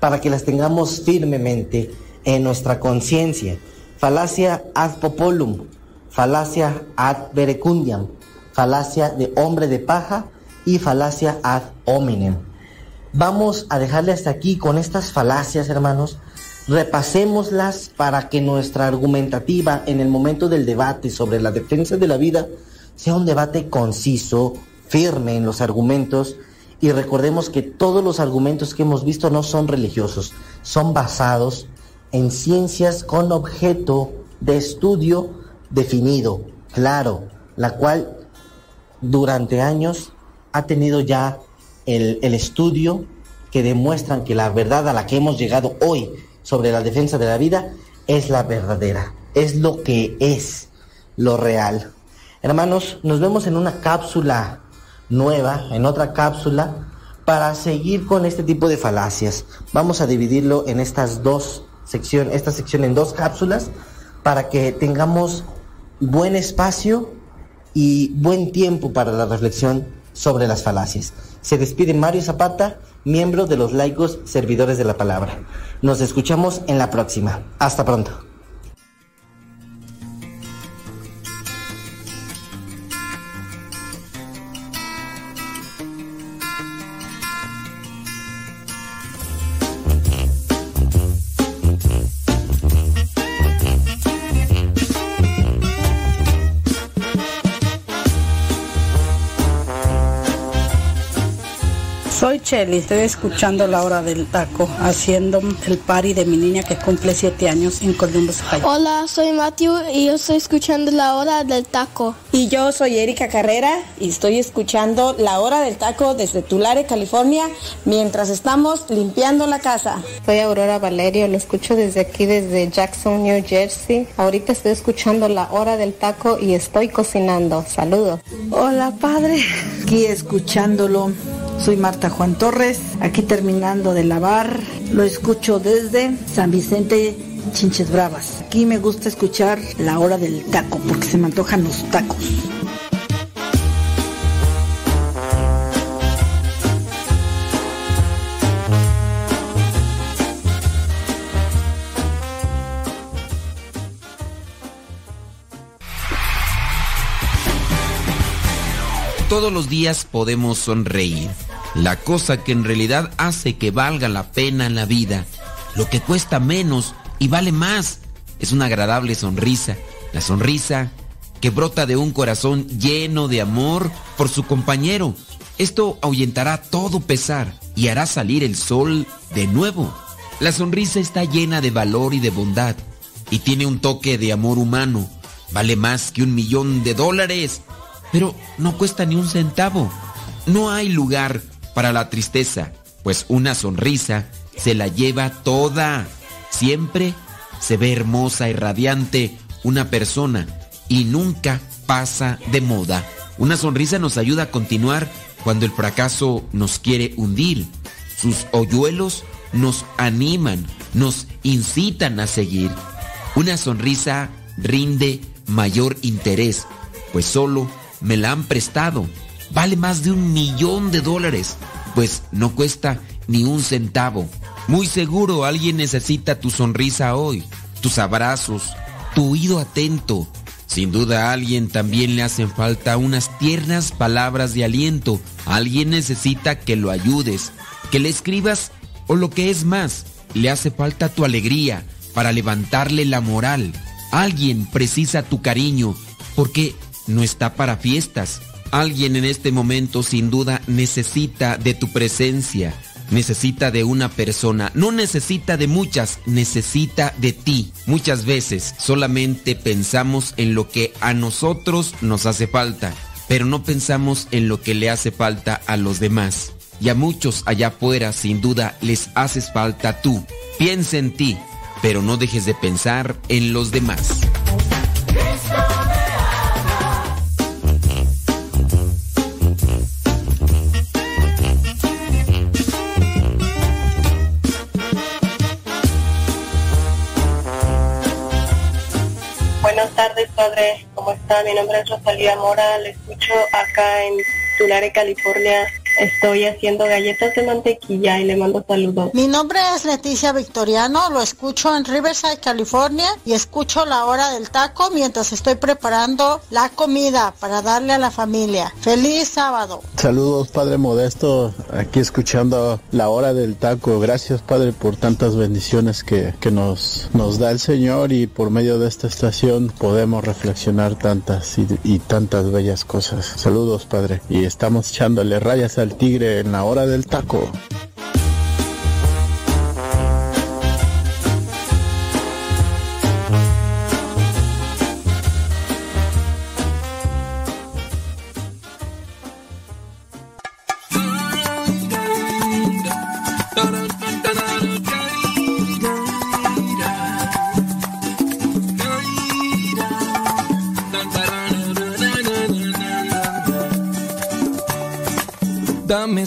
para que las tengamos firmemente en nuestra conciencia. Falacia ad popolum, falacia ad verecundiam, falacia de hombre de paja y falacia ad hominem. Vamos a dejarle hasta aquí con estas falacias, hermanos. Repasémoslas para que nuestra argumentativa en el momento del debate sobre la defensa de la vida sea un debate conciso, firme en los argumentos y recordemos que todos los argumentos que hemos visto no son religiosos, son basados en ciencias con objeto de estudio definido, claro, la cual durante años ha tenido ya el, estudio que demuestran que la verdad a la que hemos llegado hoy sobre la defensa de la vida es la verdadera, es lo que es lo real. Hermanos, nos vemos en una cápsula nueva, en otra cápsula, para seguir con este tipo de falacias. Vamos a dividirlo en estas dos secciones, esta sección en dos cápsulas, para que tengamos buen espacio y buen tiempo para la reflexión sobre las falacias. Se despide Mario Zapata, miembro de los laicos servidores de la palabra. Nos escuchamos en la próxima. Hasta pronto. Estoy escuchando la hora del taco, haciendo el party de mi niña que cumple siete años en Columbus, Ohio. Hola, soy Matthew y yo estoy escuchando la hora del taco. Y yo soy Erika Carrera y estoy escuchando la hora del taco desde Tulare, California, mientras estamos limpiando la casa. Soy Aurora Valerio, lo escucho desde aquí, desde Jackson, New Jersey. Ahorita estoy escuchando la hora del taco y estoy cocinando. Saludos. Hola, padre. Aquí escuchándolo soy Marta Juan Torres, aquí terminando de lavar. Lo escucho desde San Vicente Chinches Bravas. Aquí me gusta escuchar la hora del taco porque se me antojan los tacos. Todos los días podemos sonreír. La cosa que en realidad hace que valga la pena la vida, lo que cuesta menos y vale más, es una agradable sonrisa. La sonrisa que brota de un corazón lleno de amor por su compañero. Esto ahuyentará todo pesar y hará salir el sol de nuevo. La sonrisa está llena de valor y de bondad y tiene un toque de amor humano. Vale más que un millón de dólares pero no cuesta ni un centavo. No hay lugar para la tristeza, pues una sonrisa se la lleva toda. Siempre se ve hermosa y radiante una persona y nunca pasa de moda. Una sonrisa nos ayuda a continuar cuando el fracaso nos quiere hundir. Sus hoyuelos nos animan, nos incitan a seguir. Una sonrisa rinde mayor interés, pues solo me la han prestado. Vale más de un millón de dólares, pues no cuesta ni un centavo. Muy seguro alguien necesita tu sonrisa hoy, tus abrazos, tu oído atento. Sin duda a alguien también le hacen falta unas tiernas palabras de aliento. Alguien necesita que lo ayudes, que le escribas o lo que es más, le hace falta tu alegría para levantarle la moral. Alguien precisa tu cariño porque no está para fiestas. Alguien en este momento sin duda necesita de tu presencia, necesita de una persona, no necesita de muchas, necesita de ti. Muchas veces solamente pensamos en lo que a nosotros nos hace falta, pero no pensamos en lo que le hace falta a los demás. Y a muchos allá afuera sin duda les haces falta tú. Piensa en ti, pero no dejes de pensar en los demás. Buenas tardes, padre. ¿Cómo está? Mi nombre es Rosalía Mora. Le escucho acá en Tulare, California. Estoy haciendo galletas de mantequilla y le mando saludos. Mi nombre es Leticia Victoriano, lo escucho en Riverside, California y escucho la hora del taco mientras estoy preparando la comida para darle a la familia. Feliz sábado. Saludos, Padre Modesto, aquí escuchando la hora del taco. Gracias, Padre, por tantas bendiciones que, que nos, nos da el Señor y por medio de esta estación podemos reflexionar tantas y, y tantas bellas cosas. Saludos, Padre, y estamos echándole rayas al tigre en la hora del taco.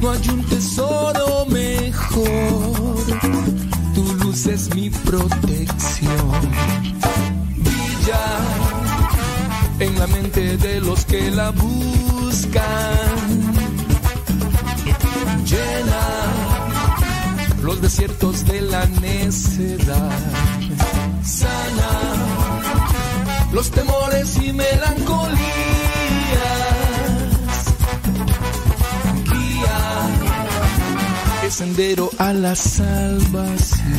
No hay un tesoro mejor, tu luz es mi protección. Brilla en la mente de los que la buscan. Llena los desiertos de la necedad. Sana los temores y melancolía sendero a la salvación.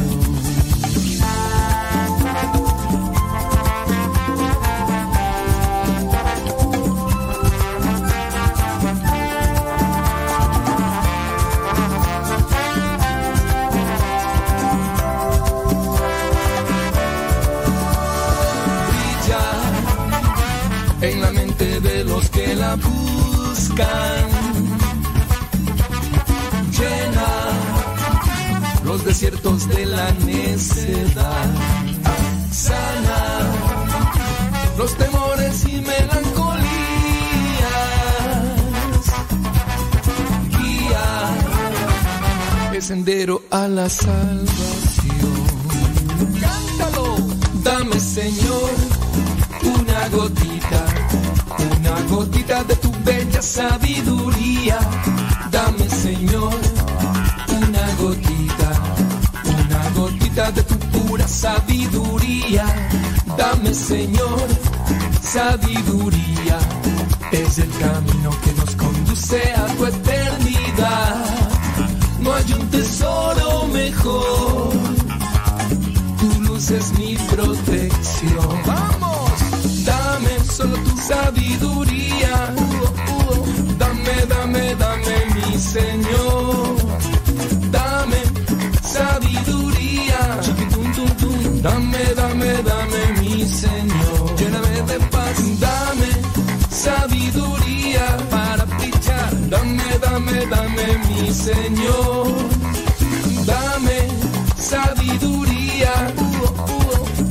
en la mente de los que la buscan. Desiertos de la necedad. Sana los temores y melancolías. Guía el sendero a la salvación. Cántalo, dame Señor una gotita, una gotita de tu bella sabiduría. Señor, sabiduría. Es el camino que nos conduce a tu eternidad. No hay un tesoro mejor. Tu luz es mi protección. ¡Vamos! dame solo tu sabiduría. Dame, dame, dame, mi Señor. Dame sabiduría. Dame, dame, dame, mi Señor. Lléname de paz. Dame sabiduría para brillar. Dame, dame, dame, mi Señor. Dame sabiduría.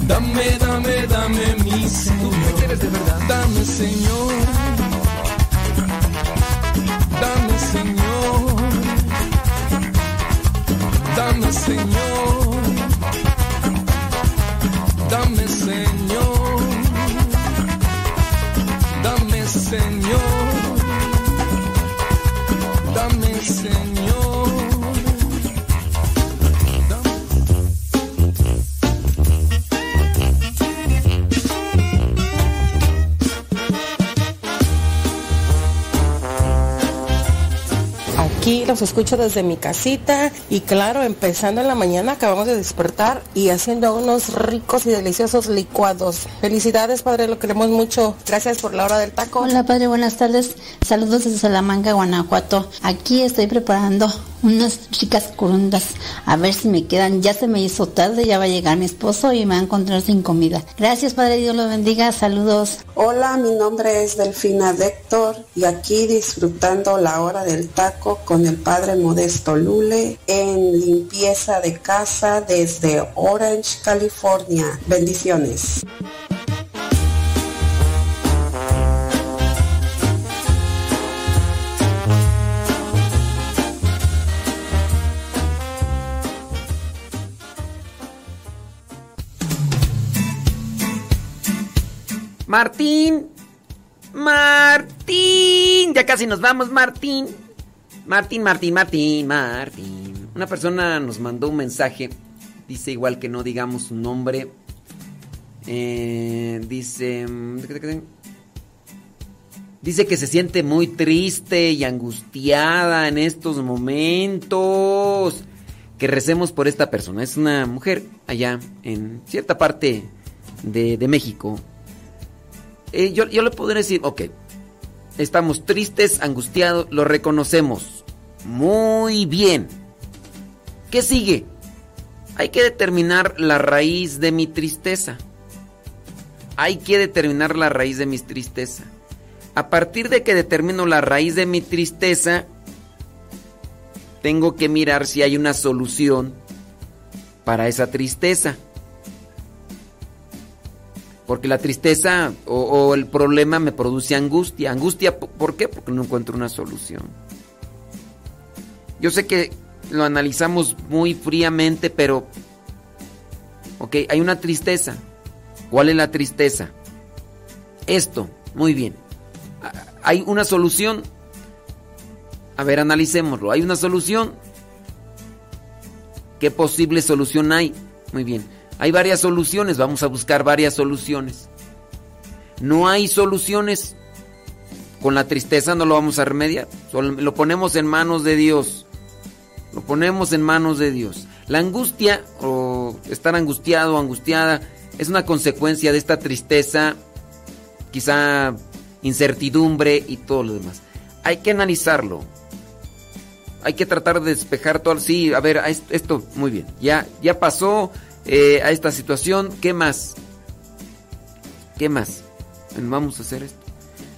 Dame, dame, dame, mi Señor. ¿Tú quieres de verdad? Dame, Señor. Dame, Señor. Dame, Señor. Dame, los escucho desde mi casita y claro, empezando en la mañana acabamos de despertar y haciendo unos ricos y deliciosos licuados. Felicidades, padre, lo queremos mucho. Gracias por la hora del taco. Hola, padre, buenas tardes. Saludos desde Salamanca, Guanajuato. Aquí estoy preparando unas chicas corundas. A ver si me quedan. Ya se me hizo tarde, ya va a llegar mi esposo y me va a encontrar sin comida. Gracias, padre, Dios lo bendiga. Saludos. Hola, mi nombre es Delfina Déctor y aquí disfrutando la hora del taco con el padre Modesto Lule en limpieza de casa desde Orange, California. Bendiciones. Martín. Martín. Ya casi nos vamos, Martín. Martín, Martín, Martín, Martín. Una persona nos mandó un mensaje. Dice igual que no digamos su nombre. Eh, dice... Dice que se siente muy triste y angustiada en estos momentos. Que recemos por esta persona. Es una mujer allá en cierta parte de, de México. Eh, yo, yo le podría decir, ok, estamos tristes, angustiados, lo reconocemos. Muy bien. ¿Qué sigue? Hay que determinar la raíz de mi tristeza. Hay que determinar la raíz de mi tristeza. A partir de que determino la raíz de mi tristeza, tengo que mirar si hay una solución para esa tristeza. Porque la tristeza o, el problema me produce angustia. Angustia, ¿por qué? Porque no encuentro una solución. Yo sé que lo analizamos muy fríamente, pero... Ok, hay una tristeza. ¿Cuál es la tristeza? Esto, muy bien. ¿Hay una solución? A ver, analicémoslo. ¿Hay una solución? ¿Qué posible solución hay? Muy bien. Hay varias soluciones, vamos a buscar varias soluciones. No hay soluciones. Con la tristeza no lo vamos a remediar. Lo ponemos en manos de Dios. Lo ponemos en manos de Dios. La angustia o estar angustiado o angustiada es una consecuencia de esta tristeza, quizá incertidumbre y todo lo demás. Hay que analizarlo. Hay que tratar de despejar todo. Sí, a ver, esto, muy bien. Ya, ya pasó eh, a esta situación. ¿Qué más? ¿Qué más? Vamos a hacer esto.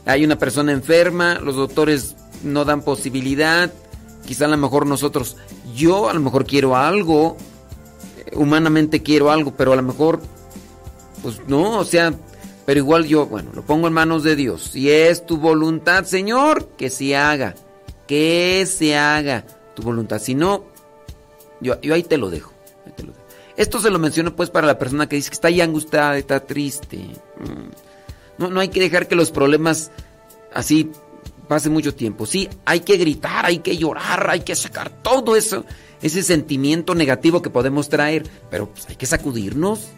Hay una persona enferma, los doctores no dan posibilidad. Quizá a lo mejor nosotros, yo a lo mejor quiero algo, eh, humanamente quiero algo, pero a lo mejor, pues no, o sea, pero igual yo, bueno, lo pongo en manos de Dios. Si es tu voluntad, Señor, que se haga, que se haga tu voluntad. Si no, yo, yo ahí te lo dejo. Esto se lo menciono pues para la persona que dice que está ya angustiada, está triste. Mm. No, no hay que dejar que los problemas así hace mucho tiempo. Sí, hay que gritar, hay que llorar, hay que sacar todo eso, ese sentimiento negativo que podemos traer, pero pues hay que sacudirnos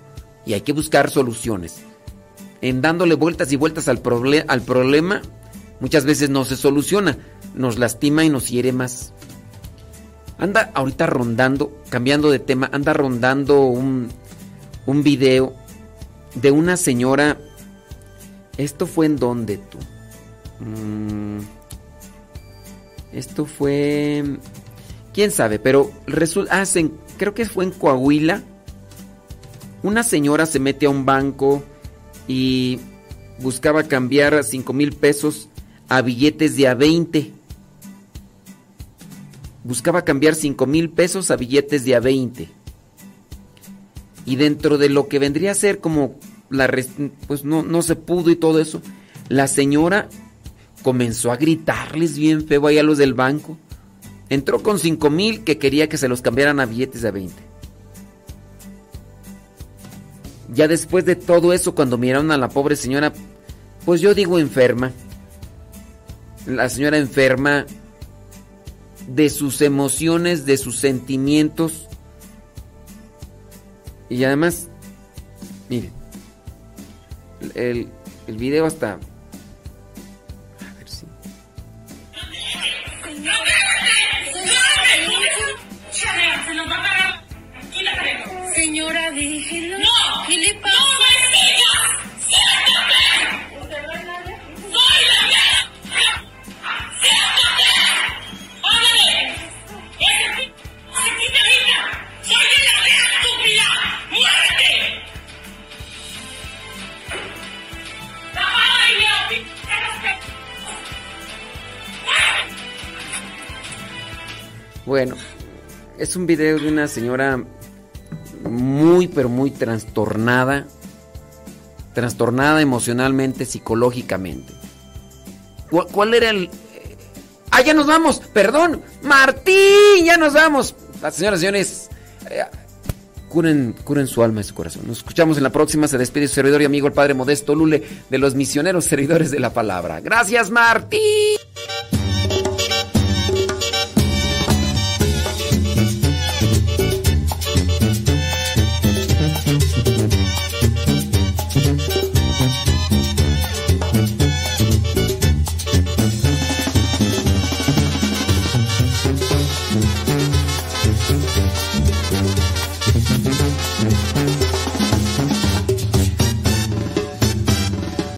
y hay que buscar soluciones. En dándole vueltas y vueltas al problema, muchas veces no se soluciona, nos lastima y nos hiere más. Anda ahorita rondando, cambiando de tema, anda rondando un, un video de una señora. ¿Esto fue en dónde tú? Mm. esto fue... ¿Quién sabe? Pero resulta... Ah, creo que fue en Coahuila. Una señora se mete a un banco y buscaba cambiar 5 mil pesos a billetes de a 20. Buscaba cambiar 5 mil pesos a billetes de a 20. Y dentro de lo que vendría a ser como la... Pues no, no se pudo y todo eso. La señora comenzó a gritarles bien feo ahí a los del banco. Entró con 5 mil que quería que se los cambiaran a billetes de 20. Ya después de todo eso, cuando miraron a la pobre señora, pues yo digo enferma. La señora enferma de sus emociones, de sus sentimientos. Y además, miren, el, el video hasta Señora, déjelo. ¡No! ¿Qué le pasa? Bueno, es un video de una señora muy, pero muy trastornada. Trastornada emocionalmente, psicológicamente. ¿Cuál, era el...? ¡Ah, ya nos vamos! ¡Perdón! ¡Martín! ¡Ya nos vamos! Las señoras y señores... Eh, curen, curen su alma y su corazón. Nos escuchamos en la próxima. Se despide su servidor y amigo el Padre Modesto Lule de los misioneros servidores de la palabra. Gracias, Martín.